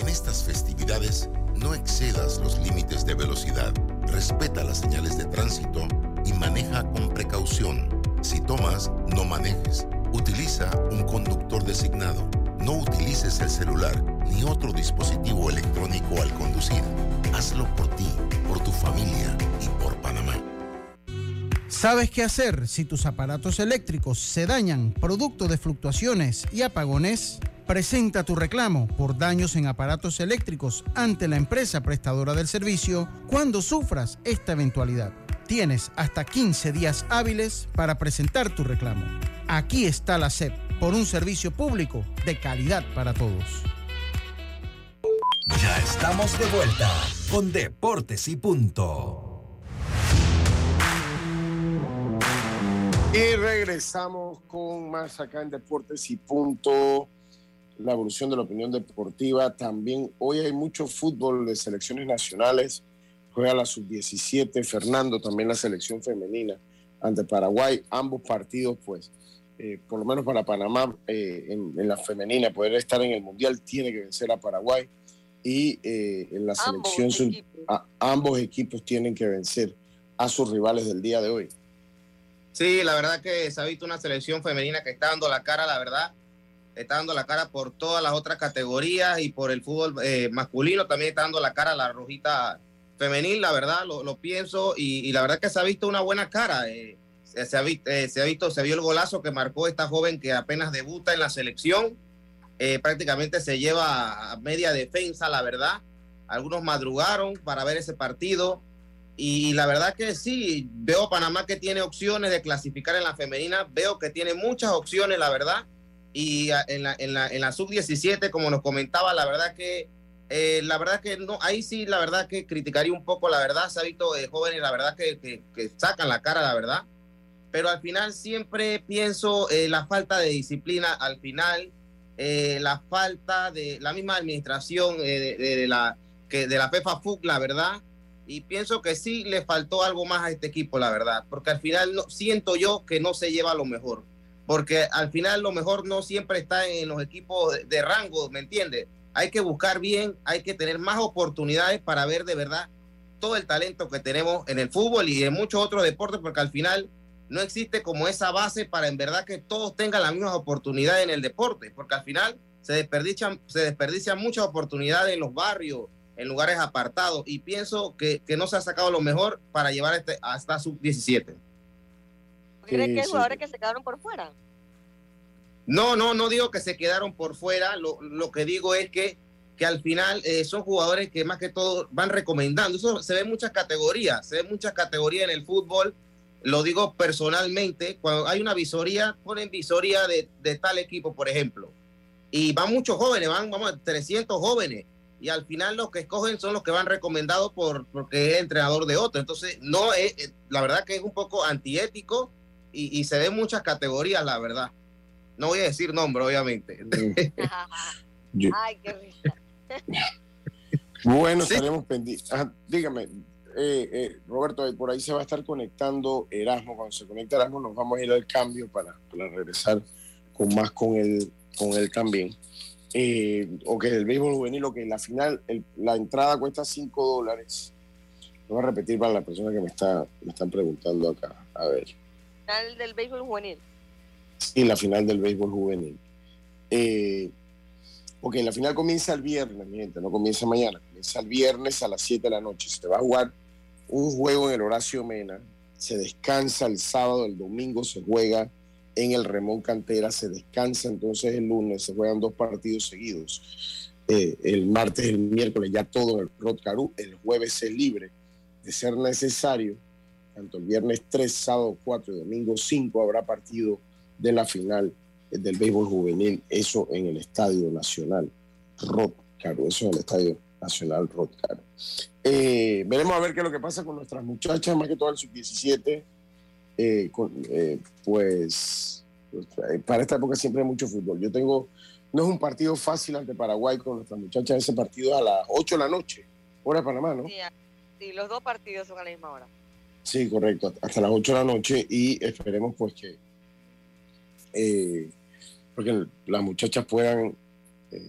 En estas festividades, no excedas los límites de velocidad, respeta las señales de tránsito y maneja con precaución. Si tomas, no manejes. Utiliza un conductor designado. No utilices el celular ni otro dispositivo electrónico al conducir. Hazlo por ti, por tu familia y por Panamá. ¿Sabes qué hacer si tus aparatos eléctricos se dañan producto de fluctuaciones y apagones? Presenta tu reclamo por daños en aparatos eléctricos ante la empresa prestadora del servicio cuando sufras esta eventualidad. Tienes hasta 15 días hábiles para presentar tu reclamo. Aquí está la SEP por un servicio público de calidad para todos. Ya estamos de vuelta con Deportes y Punto. Y regresamos con más acá en Deportes y Punto la evolución de la opinión deportiva. También hoy hay mucho fútbol de selecciones nacionales. Juega la sub-17, Fernando, también la selección femenina ante Paraguay. Ambos partidos, pues, eh, por lo menos para Panamá, eh, en, la femenina, poder estar en el Mundial, tiene que vencer a Paraguay. Y eh, en la selección, ambos equipos. ambos equipos tienen que vencer a sus rivales del día de hoy. Sí, la verdad que se ha visto una selección femenina que está dando la cara, la verdad está dando la cara por todas las otras categorías y por el fútbol eh, masculino también está dando la cara la rojita femenil, la verdad, lo, pienso y, la verdad que se ha visto una buena cara. Eh, se, ha, eh, se, ha, visto, se vio el golazo que marcó esta joven que apenas debuta en la selección. prácticamente se lleva a media defensa, la verdad. Algunos madrugaron para ver ese partido. Y la verdad que sí, veo Panamá que tiene opciones de clasificar en la femenina, veo que tiene muchas opciones, la verdad y en la, en la, en la sub-17, como nos comentaba, la verdad que, eh, la verdad que no, ahí sí, la verdad que criticaría un poco, la verdad, se ha visto eh, jóvenes, la verdad que, que, sacan la cara, la verdad, pero al final siempre pienso eh, la falta de disciplina, al final, la falta de la misma administración de, la, que, de la FEFA FUC, la verdad, y pienso que sí le faltó algo más a este equipo, la verdad, porque al final no, siento yo que no se lleva lo mejor porque al final lo mejor no siempre está en los equipos de, rango, ¿me entiendes? Hay que buscar bien, hay que tener más oportunidades para ver de verdad todo el talento que tenemos en el fútbol y en muchos otros deportes, porque al final no existe como esa base para en verdad que todos tengan las mismas oportunidades en el deporte, porque al final se desperdician, se desperdician muchas oportunidades en los barrios, en lugares apartados, y pienso que, que no se ha sacado lo mejor para llevar este, hasta sub-17. ¿Crees que hay jugadores que se quedaron por fuera? No, no, no digo que se quedaron por fuera. Lo, que digo es que, que al final eh, son jugadores que más que todo van recomendando. Eso se ve en muchas categorías, se ve muchas categorías en el fútbol. Lo digo personalmente, cuando hay una visoría, ponen visoría de, de tal equipo, por ejemplo. Y van muchos jóvenes, van, vamos, 300 jóvenes. Y al final los que escogen son los que van recomendados por, porque es entrenador de otro. Entonces, no es, eh, la verdad que es un poco antiético y, se ven muchas categorías, la verdad. No voy a decir nombre, obviamente. Ay, qué risa. bueno, estaremos pendientes. dígame, eh, eh, Roberto, por ahí se va a estar conectando Erasmo. Cuando se conecte Erasmo, nos vamos a ir al cambio para, regresar con más con él, con él también. Eh, o que el béisbol juvenil, o que la final, la entrada cuesta 5 dólares. Lo voy a repetir para la persona que me, está, me están preguntando acá. A ver. final del béisbol juvenil. Sí, la final del béisbol juvenil. Eh, ok, la final comienza el viernes, mi gente, no comienza mañana, comienza el viernes a las 7 de la noche. Se va a jugar un juego en el Horacio Mena, se descansa el sábado, el domingo se juega en el Remón Cantera, se descansa entonces el lunes, se juegan dos partidos seguidos. Eh, el martes, el miércoles, ya todo en el Rod Caru, el jueves es libre. De ser necesario, tanto el viernes 3, sábado 4 y domingo 5 habrá partido de la final del béisbol juvenil, eso en el Estadio Nacional Rod Caru, eso en el Estadio Nacional Rod Caru. Eh, veremos a ver qué es lo que pasa con nuestras muchachas, más que todo el sub-17. Eh, eh, pues, pues para esta época siempre hay mucho fútbol. Yo tengo, no es un partido fácil ante Paraguay con nuestras muchachas, ese partido a las 8 de la noche, hora de Panamá, ¿no? Sí, los dos partidos son a la misma hora. Sí, correcto, hasta las 8 de la noche y esperemos pues que porque las muchachas puedan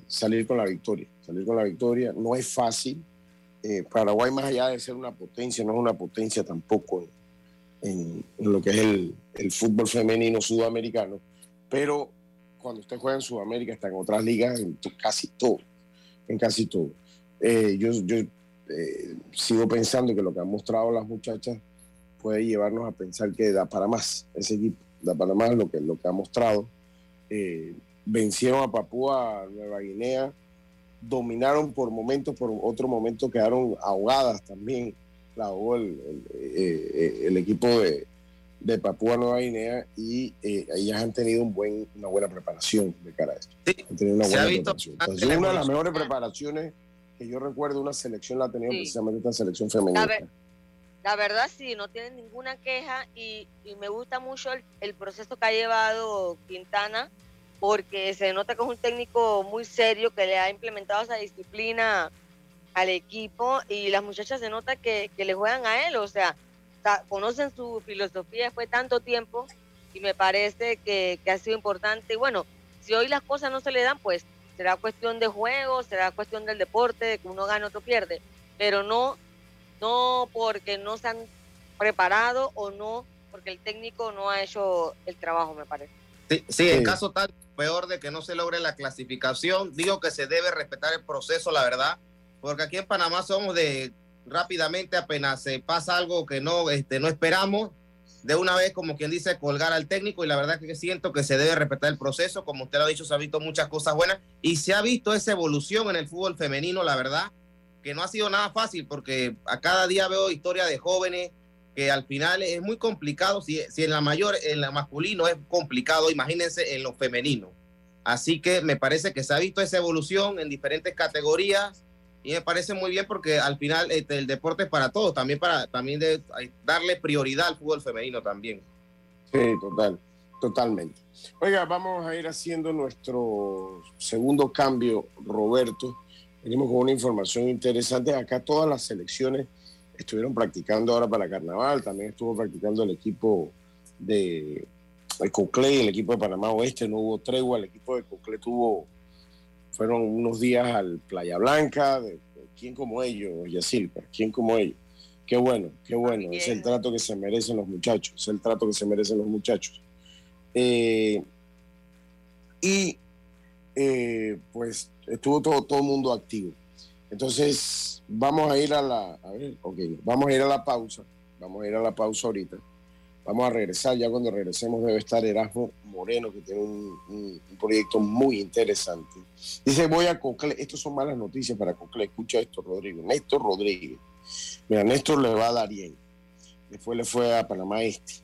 salir con la victoria, salir con la victoria. No es fácil, eh, Paraguay, más allá de ser una potencia, no es una potencia tampoco en, lo que es el, fútbol femenino sudamericano, pero cuando usted juega en Sudamérica está en otras ligas, en casi todo, en casi todo. Eh, yo yo eh, sigo pensando que lo que han mostrado las muchachas puede llevarnos a pensar que da para más ese equipo, da para más lo que, lo que ha mostrado. vencieron a Papúa Nueva Guinea dominaron por momentos, por otro momento quedaron ahogadas también. La ahogó el, eh, el, equipo de, de, Papúa Nueva Guinea y eh, ellas han tenido un buen, una buena preparación de cara a esto. han tenido una buena preparación. una de las mejores preparaciones que yo recuerdo una selección la ha tenido precisamente esta selección femenina. La, verdad sí, no tienen ninguna queja y, y me gusta mucho el, el proceso que ha llevado Quintana porque se nota que es un técnico muy serio que le ha implementado esa disciplina al equipo y las muchachas se nota que, le juegan a él, o sea, conocen su filosofía después de tanto tiempo y me parece que, ha sido importante. Y bueno, si hoy las cosas no se le dan, pues será cuestión de juego, será cuestión del deporte, de que uno gane, otro pierde, pero no, no porque no se han preparado o no porque el técnico no ha hecho el trabajo, me parece. Sí, sí, en caso tal, peor de que no se logre la clasificación, digo que se debe respetar el proceso, la verdad, porque aquí en Panamá somos de rápidamente apenas se pasa algo que no, este, no esperamos, de una vez, como quien dice, colgar al técnico y la verdad que siento que se debe respetar el proceso, como usted lo ha dicho, se ha visto muchas cosas buenas y se ha visto esa evolución en el fútbol femenino, la verdad, que no ha sido nada fácil porque a cada día veo historia de jóvenes que al final es muy complicado. Si, si en la mayor, en la masculino es complicado, imagínense en lo femenino. Así que me parece que se ha visto esa evolución en diferentes categorías y me parece muy bien porque al final este, el deporte es para todos, también para también de, darle prioridad al fútbol femenino también. Sí, total, totalmente. Oiga, vamos a ir haciendo nuestro segundo cambio, Roberto. Venimos con una información interesante. Acá todas las selecciones estuvieron practicando ahora para carnaval, también estuvo practicando el equipo de, Coclé, el equipo de Panamá Oeste, no hubo tregua, el equipo de Coclé tuvo, fueron unos días al Playa Blanca, de, ¿quién como ellos, Yacilca? ¿Quién como ellos? Qué bueno, qué bueno, es el trato que se merecen los muchachos, es el trato que se merecen los muchachos. Eh, y eh, pues estuvo todo, todo el mundo activo. Entonces, vamos a ir a la, a ver, okay, vamos a ir a la pausa, vamos a ir a la pausa ahorita. Vamos a regresar, ya cuando regresemos debe estar Erasmo Moreno, que tiene un, proyecto muy interesante. Dice, voy a Cocle, estas son malas noticias para Cocle, escucha esto, Rodrigo. Néstor Rodríguez. Mira, Néstor le va a dar bien. Después le fue a Panamá Este,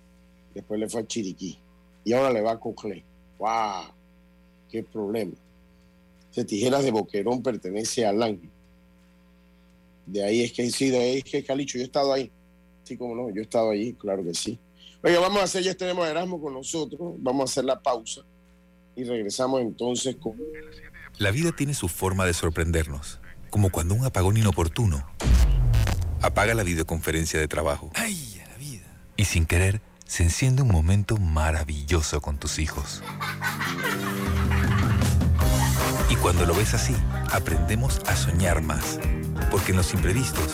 después le fue a Chiriquí, y ahora le va a Cocle. ¡Wow! ¡Qué problema! Se Tijeras de Boquerón pertenece al Ángel de ahí es que sí, de ahí es que Calicho, yo he estado ahí. Sí, como no, yo he estado allí, claro que sí. Oiga, vamos a hacer, ya tenemos a Erasmo con nosotros, vamos a hacer la pausa y regresamos entonces con... La vida tiene su forma de sorprendernos, como cuando un apagón inoportuno apaga la videoconferencia de trabajo. ¡Ay, la vida! Y sin querer, se enciende un momento maravilloso con tus hijos. Y cuando lo ves así, aprendemos a soñar más porque en los imprevistos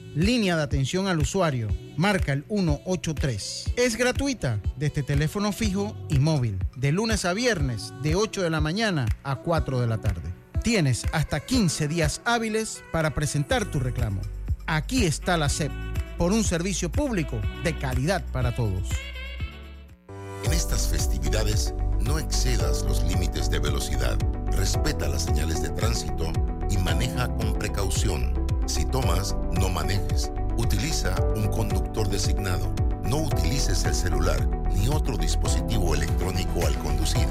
Línea de atención al usuario. Marca el 183. Es gratuita desde teléfono fijo y móvil. De lunes a viernes, de 8 de la mañana a 4 de la tarde. Tienes hasta 15 días hábiles para presentar tu reclamo. Aquí está la SEP, por un servicio público de calidad para todos. En estas festividades, no excedas los límites de velocidad. Respeta las señales de tránsito y maneja con precaución. Si tomas, no manejes. Utiliza un conductor designado. No utilices el celular ni otro dispositivo electrónico al conducir.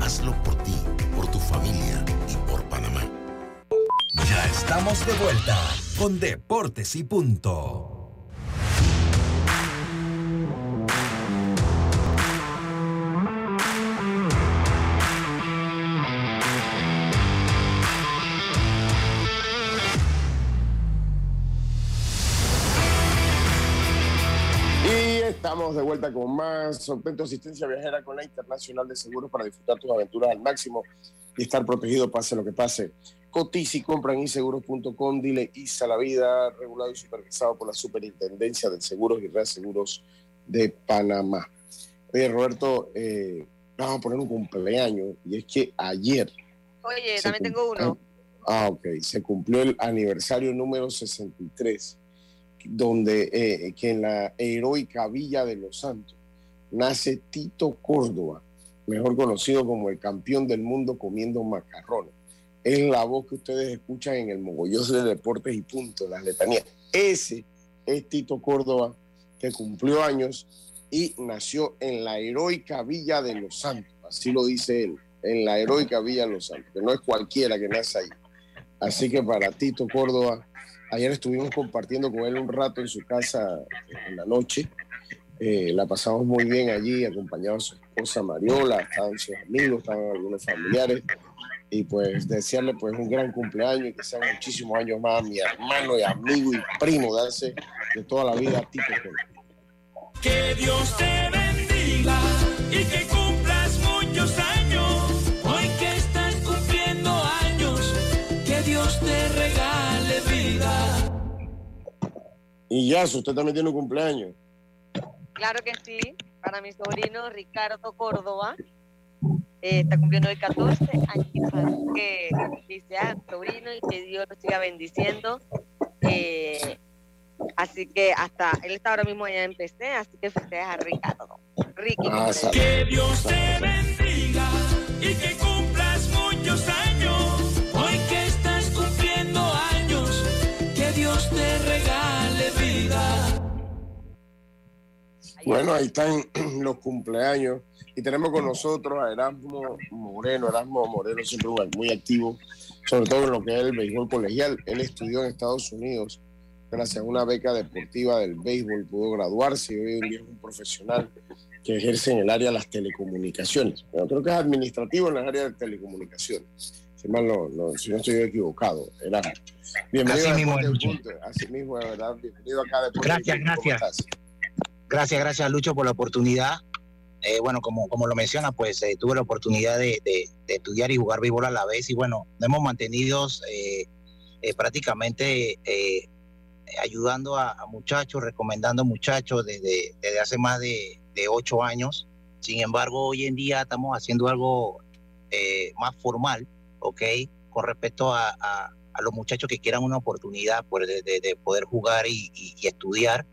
Hazlo por ti, por tu familia y por Panamá. Ya estamos de vuelta con Deportes y Punto. Vuelta con más sorpresa asistencia viajera con la Internacional de Seguros para disfrutar tus aventuras al máximo y estar protegido pase lo que pase. Cotiza y compra en inseguros.com, dile ISA la vida, regulado y supervisado por la Superintendencia de Seguros y Reaseguros de Panamá. Oye, Roberto, eh, vamos a poner un cumpleaños y es que ayer... Oye, también tengo uno. Ah, ok. Se cumplió el aniversario número 63, donde eh, que en la heroica Villa de los Santos nace Tito Córdoba, mejor conocido como el campeón del mundo comiendo macarrones. Es la voz que ustedes escuchan en el mogollón de deportes y punto, las letanías. Ese es Tito Córdoba, que cumplió años y nació en la heroica Villa de los Santos. Así lo dice él, en la heroica Villa de los Santos, que no es cualquiera que nace ahí. Así que para Tito Córdoba, ayer estuvimos compartiendo con él un rato en su casa en la noche. Eh, la pasamos muy bien allí, acompañado a su esposa Mariola, estaban sus amigos, estaban algunos familiares. Y pues desearle pues un gran cumpleaños y que sean muchísimos años más mi hermano y amigo y primo de de toda la vida, Córdoba. Que Dios te bendiga y que Y ya, si usted también tiene un cumpleaños. Claro que sí, para mi sobrino Ricardo Córdoba. eh, está cumpliendo el 14 años, así que dice a sobrino y que Dios lo siga bendiciendo. Eh, así que hasta él está ahora mismo allá en PC, así que festejas a Ricardo. Ricky. Ah, Que Dios te bendiga y que cumplas muchos años. Hoy que estás cumpliendo años, que Dios te regale Bueno, ahí están los cumpleaños. Y tenemos con nosotros a Erasmo Moreno. Erasmo Moreno siempre muy- activo, sobre todo en lo que es el béisbol colegial. Él estudió en Estados Unidos, gracias a una beca deportiva del béisbol, pudo graduarse y hoy en día es un profesional que ejerce en el área de las telecomunicaciones. Creo que es administrativo en las áreas de telecomunicaciones. Si, mal no, no- si no estoy equivocado, Erasmo. Bienvenido Así a mismo Punto. Así mismo, de verdad. Bienvenido acá y Gracias, Punto. ¿Cómo gracias. Gracias, gracias Lucho por la oportunidad. Eh, bueno, como, como lo menciona, pues eh, tuve la oportunidad de, de- de estudiar y jugar béisbol a la vez y bueno, nos hemos mantenido eh, prácticamente ayudando a, a muchachos, recomendando muchachos desde, desde hace más de, de ocho años. Sin embargo, hoy en día estamos haciendo algo eh, más formal, ¿ok? Con respecto a, a- los muchachos que quieran una oportunidad pues, de, de- de poder jugar y, y- estudiar.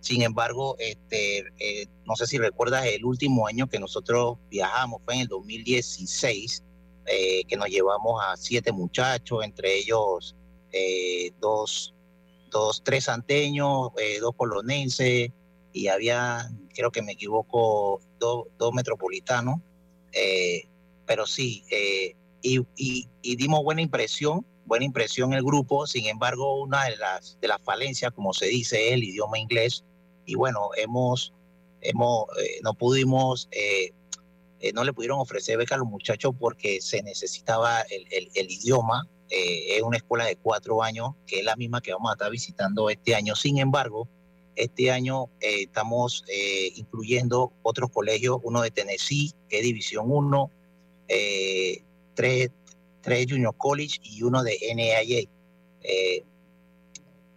Sin embargo, este, eh, no sé si recuerdas el último año que nosotros viajamos, fue en el 2016, eh, que nos llevamos a siete muchachos, entre ellos eh, dos, dos, tres santeños, dos colonenses, y había, creo que me equivoco, dos, dos metropolitanos. pero sí, y, y- y dimos buena impresión, buena impresión el grupo. Sin embargo, una de las, de las falencias, como se dice, el idioma inglés. Y bueno, hemos, hemos eh, no pudimos, eh, eh, no le pudieron ofrecer beca a los muchachos porque se necesitaba el, el- el idioma. Eh, es una escuela de cuatro años, que es la misma que vamos a estar visitando este año. Sin embargo, este año eh, estamos eh, incluyendo otros colegios, uno de Tennessee, que es División 1, eh, tres, tres Junior College y uno de NAIA. Eh,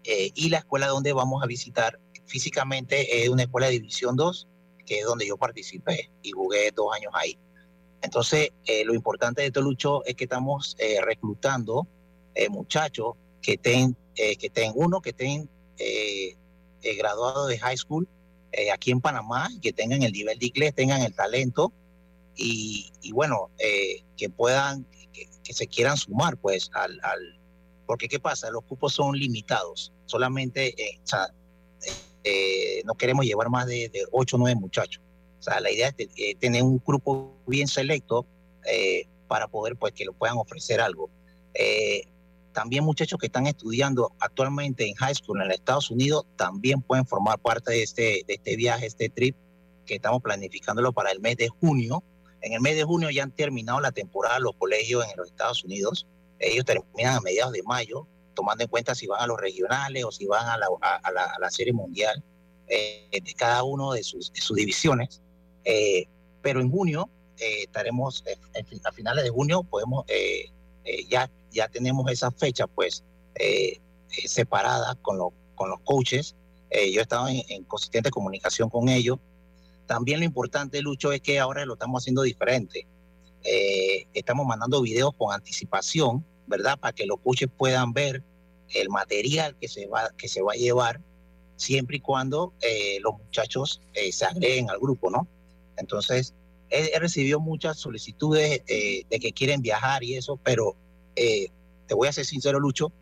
eh, y la escuela donde vamos a visitar físicamente es una escuela de División 2, que es donde yo participé y jugué dos años ahí. Entonces, eh, lo importante de esto, Lucho, es que estamos reclutando muchachos que estén, que estén, uno, que estén graduados de high school aquí en Panamá, y que tengan el nivel de inglés, tengan el talento y, y bueno, eh, que puedan, que, se quieran sumar pues al, al- porque ¿qué pasa? Los cupos son limitados, solamente, eh, o sea, eh, no queremos llevar más de, de 8 o 9 muchachos. O sea, la idea es eh, tener un grupo bien selecto para poder, pues, que lo puedan ofrecer algo. También muchachos que están estudiando actualmente en high school en Estados Unidos también pueden formar parte de este, de este viaje, este trip, que estamos planificándolo para el mes de junio. En el mes de junio ya han terminado la temporada los colegios en los Estados Unidos. Ellos terminan a mediados de mayo, tomando en cuenta si van a los regionales o si van a la, a- a la, a la serie mundial eh, de cada uno de sus, de sus divisiones. Eh, pero en junio eh, estaremos, eh, a finales de junio, podemos, eh, eh, ya, ya tenemos esa fecha pues separada con, los con los coaches. Yo he estado en, en consistente comunicación con ellos. También lo importante, Lucho, es que ahora lo estamos haciendo diferente. Eh, estamos mandando videos con anticipación, ¿verdad? Para que los coaches puedan ver el material que se va, que se va a llevar siempre y cuando eh, los muchachos eh, se agreguen al grupo, ¿no? Entonces, he, recibido muchas solicitudes de que quieren viajar y eso, pero te voy a ser sincero, Lucho,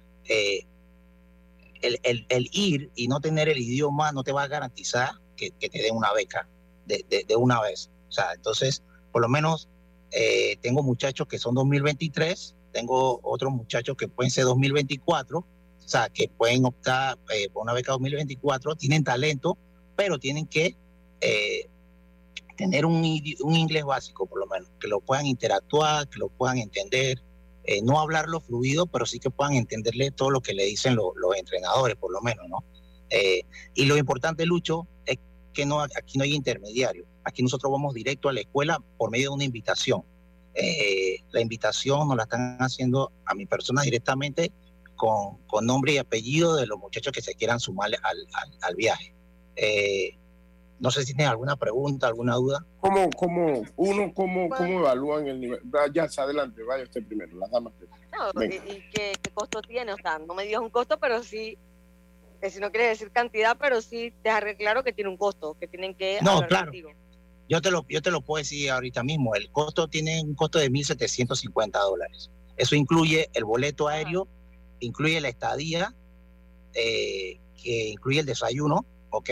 el, ir y no tener el idioma no te va a garantizar que te den una beca de, una vez. O sea, entonces, por lo menos eh, tengo muchachos que son 2023, tengo otros muchachos que pueden ser 2024, o sea, que pueden optar eh, por una beca 2024, tienen talento, pero tienen que eh, tener un, un inglés básico, por lo menos, que lo puedan interactuar, que lo puedan entender, no hablarlo fluido, pero sí que puedan entenderle todo lo que le dicen lo- los entrenadores, por lo menos, ¿no? Y lo importante, Lucho, es que no, aquí no hay intermediario. Aquí nosotros vamos directo a la escuela por medio de una invitación. Eh, la invitación nos la están haciendo a mi persona directamente con, con nombre y apellido de los muchachos que se quieran sumar al, al- al viaje. Eh, no sé si tienen alguna pregunta, alguna duda. ¿Cómo, cómo, uno, cómo, cómo evalúan el nivel? Va, Ya, adelante, vaya usted primero, las damas. primero. No, y, Venga. y qué, qué costo tiene, o sea, no me digas un costo, pero sí, si no quiere decir cantidad, pero sí dejar claro que tiene un costo, que tienen que No, claro. contigo. Yo te, lo, yo te lo puedo decir ahorita mismo. El costo tiene un costo de 1.750 dólares. Eso incluye el boleto aéreo, incluye la estadía, eh, que incluye el desayuno, ¿ok?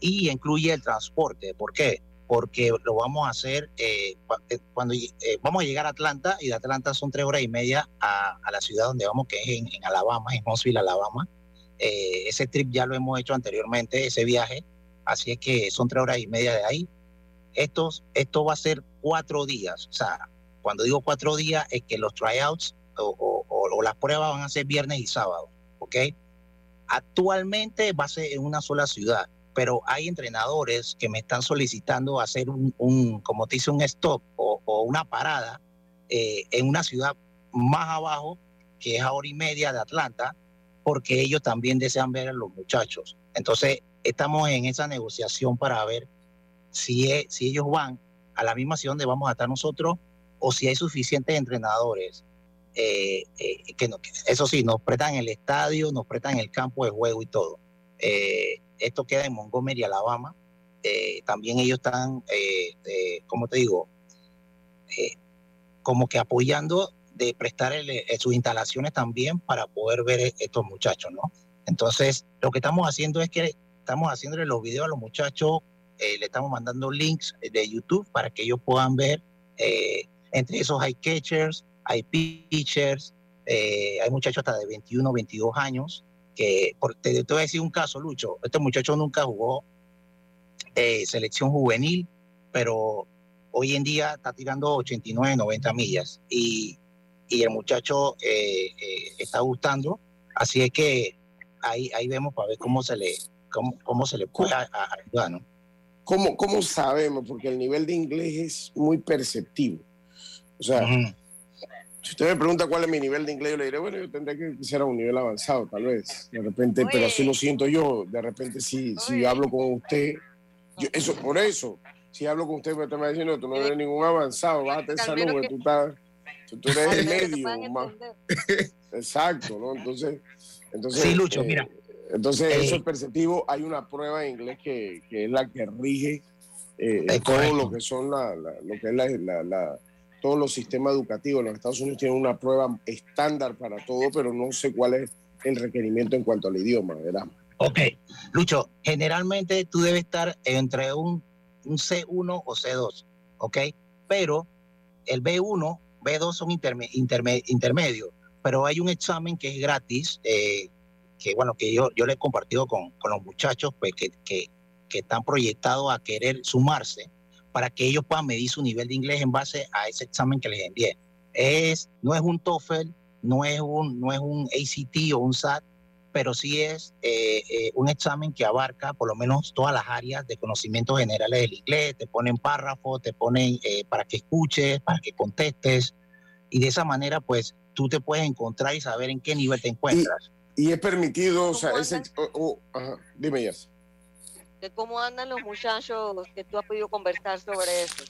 Y incluye el transporte. ¿Por qué? Porque lo vamos a hacer eh, eh, cuando eh, vamos a llegar a Atlanta y de Atlanta son tres horas y media a, a la ciudad donde vamos, que es en, en Alabama, en Huntsville, Alabama. Eh, ese trip ya lo hemos hecho anteriormente, ese viaje. Así es que son tres horas y media de ahí estos, esto va a ser cuatro días. O sea, cuando digo cuatro días es que los tryouts o, o- o- o las pruebas van a ser viernes y sábado, ¿ok? Actualmente va a ser en una sola ciudad, pero hay entrenadores que me están solicitando hacer un, un como te dice, un stop o, o una parada eh, en una ciudad más abajo, que es a hora y media de Atlanta, porque ellos también desean ver a los muchachos. Entonces, estamos en esa negociación para ver si, es- si ellos van a la misma ciudad donde vamos a estar nosotros o si hay suficientes entrenadores. eh, eh, que eso sí, nos prestan el estadio, nos prestan el campo de juego y todo. Eh, esto queda en Montgomery, Alabama. También ellos están, ¿cómo te digo? Como que apoyando de prestar eh, sus instalaciones también para poder ver e- estos muchachos, ¿no? Entonces, lo que estamos haciendo es que estamos haciéndole los videos a los muchachos, eh, le estamos mandando links de YouTube para que ellos puedan ver. eh, entre esos hay catchers, hay pitchers, hay muchachos hasta de 21, 22 años, que te, te voy a decir un caso, Lucho, este muchacho nunca jugó selección juvenil, pero hoy en día está tirando 89, 90 millas y, y el muchacho eh, eh, está gustando, así es que ahí, ahí vemos para ver cómo se le, cómo, cómo se le puede ayudar, ¿no? ¿Cómo, ¿Cómo sabemos? Porque el nivel de inglés es muy perceptivo. O sea, si usted me pregunta cuál es mi nivel de inglés, yo le diré, bueno, yo tendría que ser a un nivel avanzado, tal vez. De repente, pero así lo siento yo. De repente, si, si hablo con usted, yo- eso, por eso, si hablo con usted, me está diciendo, tú no eres ningún avanzado, bájate esa nube, que- tú, estás, tú, tú eres el medio. más. Exacto, ¿no? Entonces, entonces Sí, Lucho, eh, mira. Entonces, Eh, eso es perceptivo. Hay una prueba en inglés que, que es la que rige eh, todo correcto. lo que son la, la- lo que es la, la- la- todos los sistemas educativos. Los Estados Unidos tienen una prueba estándar para todo, pero no sé cuál es el requerimiento en cuanto al idioma, ¿verdad? Ok, Lucho, generalmente tú debes estar entre un, un C1 o C2, ¿ok? Pero el B1, B2 son interme- interme- intermedios, pero hay un examen que es gratis, eh, que bueno, que yo, yo le he compartido con, con los muchachos pues, que, que, que están proyectados a querer sumarse para que ellos puedan medir su nivel de inglés en base a ese examen que les envié. Es, no es un TOEFL, no es un, no es un ACT o un SAT, pero sí es eh, eh, un examen que abarca por lo menos todas las áreas de conocimientos generales del inglés, te ponen párrafos, te ponen eh, para que escuches, para que contestes, y de esa manera pues tú te puedes encontrar y saber en qué nivel te encuentras. Y es permitido, o sea, ¿Cómo ese, o- o- ajá, dime ya. de cómo andan los muchachos que tú has podido conversar sobre eso.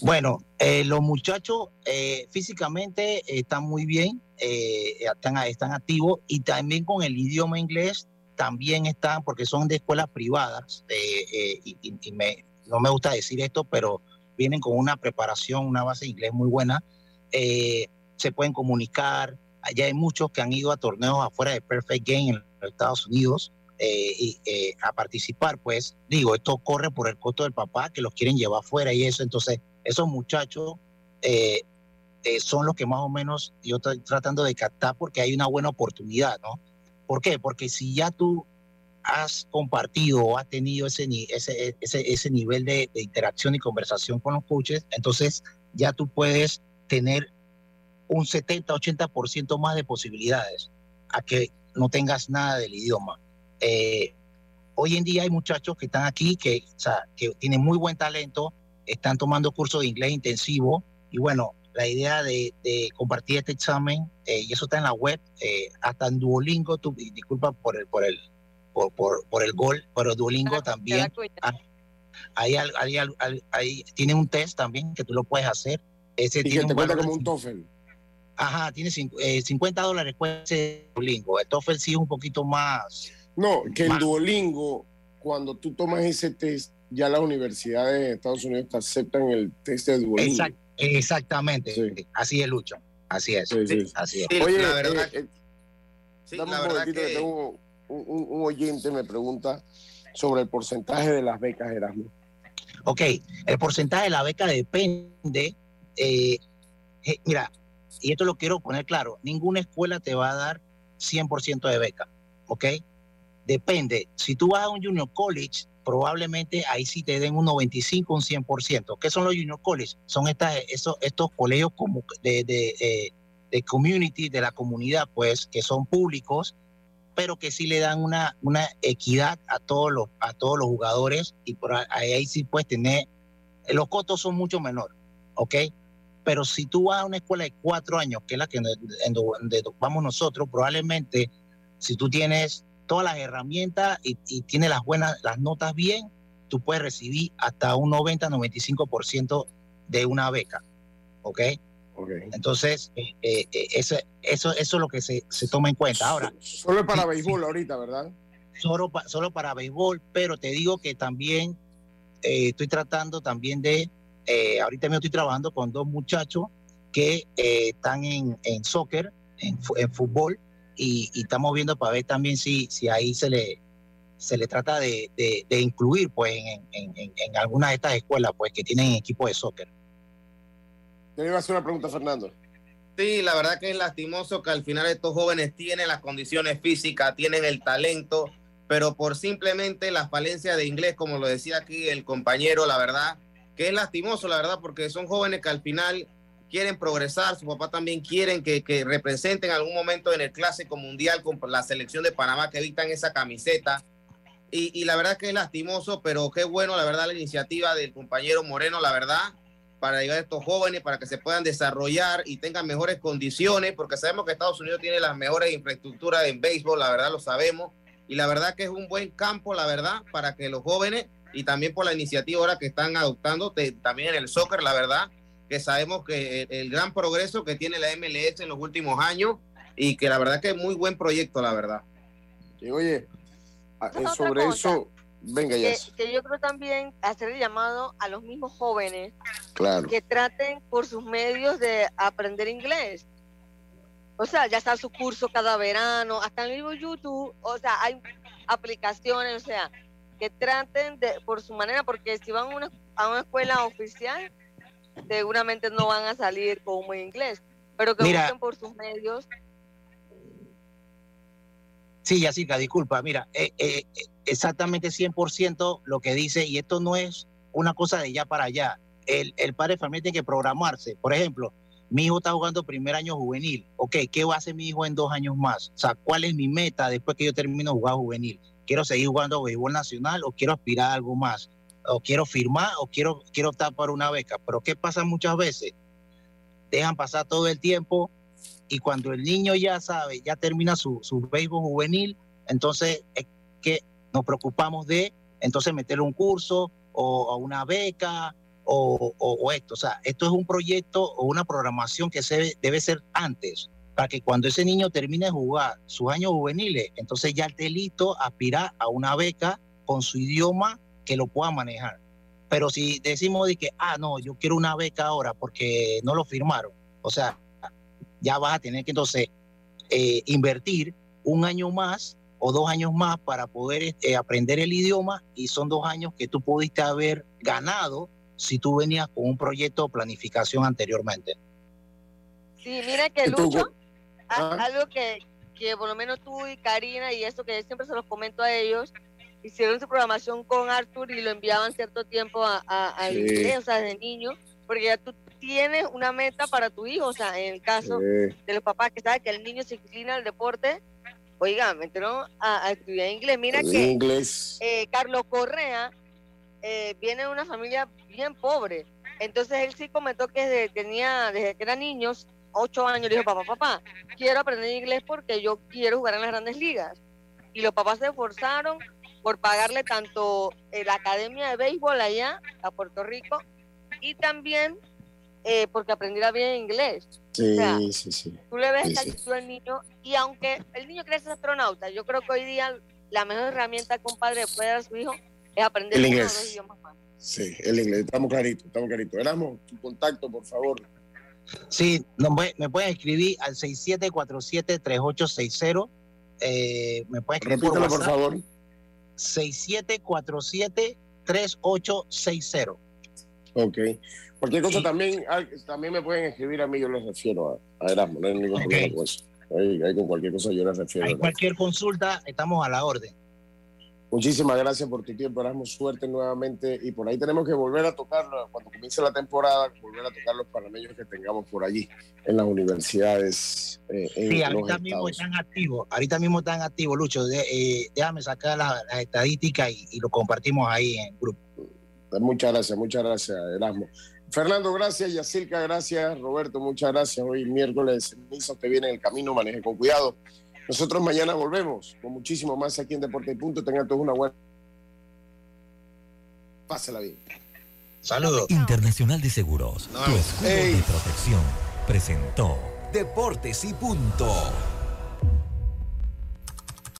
Bueno, eh, los muchachos eh, físicamente están muy bien, eh, están, están activos y también con el idioma inglés también están, porque son de escuelas privadas, eh, eh, y, y- me- no me gusta decir esto, pero vienen con una preparación, una base de inglés muy buena, eh, se pueden comunicar, allá hay muchos que han ido a torneos afuera de Perfect Game en los Estados Unidos, eh, y, eh, a participar, pues digo, esto corre por el costo del papá que los quieren llevar afuera y eso, entonces esos muchachos eh, son los que más o menos yo estoy tratando de captar porque hay una buena oportunidad, ¿no? ¿Por qué? Porque si ya tú has compartido o has tenido ese, ese, ese, ese nivel de, de interacción y conversación con los coaches, entonces ya tú puedes tener un 70-80% más de posibilidades a que no tengas nada del idioma. Eh, hoy en día hay muchachos que están aquí que, o sea, que tienen muy buen talento, están tomando cursos de inglés intensivo y bueno, la idea de, de compartir este examen, eh, y eso está en la web, eh, hasta en Duolingo, tú, disculpa por el, por el, por, por, por el gol, pero Duolingo también, ah, ahí, ahí, ahí tiene un test también que tú lo puedes hacer. Ese Y que tiene te un cuenta valor como de un TOEFL. Ajá, tiene eh, 50 dólares cuesta ese Duolingo. El TOEFL sí es un poquito más. No, que el más- Duolingo, cuando tú tomas ese test, ya las universidades de Estados Unidos te aceptan el test de Duolingo. Exact- exactamente. Así es, Lucho. Así es. Así es. Oye, la verdad- eh, eh, Sí, dame la un verdad momentito que que- tengo un, un- un oyente me pregunta sobre el porcentaje de las becas Erasmus. Ok, el porcentaje de la beca depende. eh, eh, mira, y esto lo quiero poner claro: ninguna escuela te va a dar 100% de beca. ¿Ok? Depende. Si tú vas a un junior college, probablemente ahí sí te den un 95, un 100%. ¿Qué son los junior college? Son estas, esos, estos colegios como de, eh, de community, de la comunidad, pues, que son públicos pero que sí le dan una, una equidad a todos los, a todos los jugadores y por ahí, sí puedes tener, los costos son mucho menores, ¿ok? Pero si tú vas a una escuela de cuatro años, que es la que vamos nosotros, probablemente si tú tienes todas las herramientas y, y tienes las buenas, las notas bien, tú puedes recibir hasta un 90-95% de una beca, ¿ok? Entonces, eh, eh, eh, eso, eso, eso es lo que se, se toma en cuenta. Ahora, Solo es para sí, béisbol sí. ahorita, ¿verdad? solo, pa- solo para béisbol, pero te digo que también eh, estoy tratando también de, ahorita mismo estoy trabajando con dos muchachos que están en, en soccer, en, en fútbol, y, y estamos viendo para ver también si, si ahí se le, se le trata de, de- de incluir pues en, en, en, en algunas de estas escuelas pues que tienen equipo de soccer. Te iba a hacer una pregunta, Fernando. Sí, la verdad que es lastimoso que al final estos jóvenes tienen las condiciones físicas, tienen el talento, pero por simplemente la falencia de inglés, como lo decía aquí el compañero, la verdad, que es lastimoso, la verdad, porque son jóvenes que al final quieren progresar, su papá también quieren que, que representen en algún momento en el Clásico Mundial con la selección de Panamá, que vistan esa camiseta. Y, y la verdad que es lastimoso, pero qué bueno, la verdad, la iniciativa del compañero Moreno, la verdad, para llegar a estos jóvenes, para que se puedan desarrollar y tengan mejores condiciones, porque sabemos que Estados Unidos tiene las mejores infraestructuras en béisbol, la verdad lo sabemos, y la verdad que es un buen campo, la verdad, para que los jóvenes, y también por la iniciativa ahora que están adoptando, te- también en el soccer, la verdad, que sabemos que el, el gran progreso que tiene la MLS en los últimos años, y que la verdad que es muy buen proyecto, la verdad. Y oye, a- Otra cosa. sobre eso, venga ya. que, que yo creo también hacer el llamado a los mismos jóvenes Claro. que traten por sus medios de aprender inglés. O sea, ya está su curso cada verano, hasta en el mismo YouTube, o sea, hay aplicaciones, o sea, que traten de, por su manera, porque si van a una, a una escuela oficial, seguramente no van a salir con un buen inglés, pero que Mira. busquen por sus medios. Sí, Yacirca, disculpa, mira, eh, eh, eh, exactamente 100% lo que dice, y esto no es una cosa de ya para allá. El, el padre de familia tiene que programarse. Por ejemplo, mi hijo está jugando primer año juvenil. Ok, ¿qué va a hacer mi hijo en dos años más? O sea, ¿cuál es mi meta después que yo termino de jugar juvenil? ¿Quiero seguir jugando béisbol nacional o quiero aspirar a algo más? ¿O quiero firmar o quiero, quiero optar por una beca? Pero ¿qué pasa muchas veces? Dejan pasar todo el tiempo y cuando el niño ya sabe, ya termina su, su béisbol juvenil, entonces es que nos preocupamos de entonces meterle un curso o, una beca o, esto. O sea, esto es un proyecto o una programación que se debe, debe ser antes, para que cuando ese niño termine de jugar sus años juveniles, entonces ya esté listo a aspirar a una beca con su idioma que lo pueda manejar. Pero si decimos de que, ah, no, yo quiero una beca ahora porque no lo firmaron, o sea, ya vas a tener que entonces eh, invertir un año más o dos años más para poder eh, aprender el idioma y son dos años que tú pudiste haber ganado si tú venías con un proyecto o planificación anteriormente. Sí, mira que ¿Y tú, Lucho, a- ah? algo que, que por lo menos tú y Karina y eso que siempre se los comento a ellos, hicieron su programación con Arthur y lo enviaban cierto tiempo a, a, al Sí. inglés, o sea, desde niño, porque ya tú tienes una meta para tu hijo, o sea, en el caso Sí. de los papás que saben que el niño se inclina al deporte, oiga, metieron a, a estudiar inglés. Mira El que inglés. eh, Carlos Correa eh, viene de una familia bien pobre. Entonces él sí comentó que desde, tenía, desde que era niño, ocho años, le dijo, papá, papá, quiero aprender inglés porque yo quiero jugar en las grandes ligas. Y los papás se esforzaron por pagarle tanto eh, la academia de béisbol allá a Puerto Rico y también eh, porque aprendiera bien inglés. Sí, O sea, sí, sí. Tú le ves Sí, sí. al niño y aunque el niño quiere ser astronauta, yo creo que hoy día la mejor herramienta que un padre puede dar a su hijo es aprender El inglés. dos idiomas más. Sí, el inglés. Estamos claritos, estamos claritos. Éramos tu contacto, por favor. Sí, no, me, me pueden escribir al 6747-3860. Eh, me pueden escribir Repítelo, por WhatsApp. favor. 6747-3860. Ok. Cualquier cosa también, ah, también me pueden escribir a mí, yo les refiero a, a Erasmo, no hay ningún problema con eso. Ahí, ahí con cualquier cosa yo les refiero. Hay cualquier consulta, estamos a la orden. Muchísimas gracias por tu tiempo, Erasmo. Suerte nuevamente. Y por ahí tenemos que volver a tocarlo cuando comience la temporada, volver a tocar los panameños que tengamos por allí en las universidades. eh, en Sí, ahorita mismo están activos, ahorita mismo están activos, Lucho. De- eh, déjame sacar la- las estadísticas y, y lo compartimos ahí en el grupo. Muchas gracias, muchas gracias, Erasmo. Fernando, gracias. Yacirca, gracias. Roberto, muchas gracias. Hoy miércoles ceniza, usted viene en el camino, maneje con cuidado. Nosotros mañana volvemos con muchísimo más aquí en Deporte y Punto. Tengan todos una buena. Pásala bien. Saludos. Internacional de Seguros, tu escudo Ey. de protección, presentó Deportes y punto.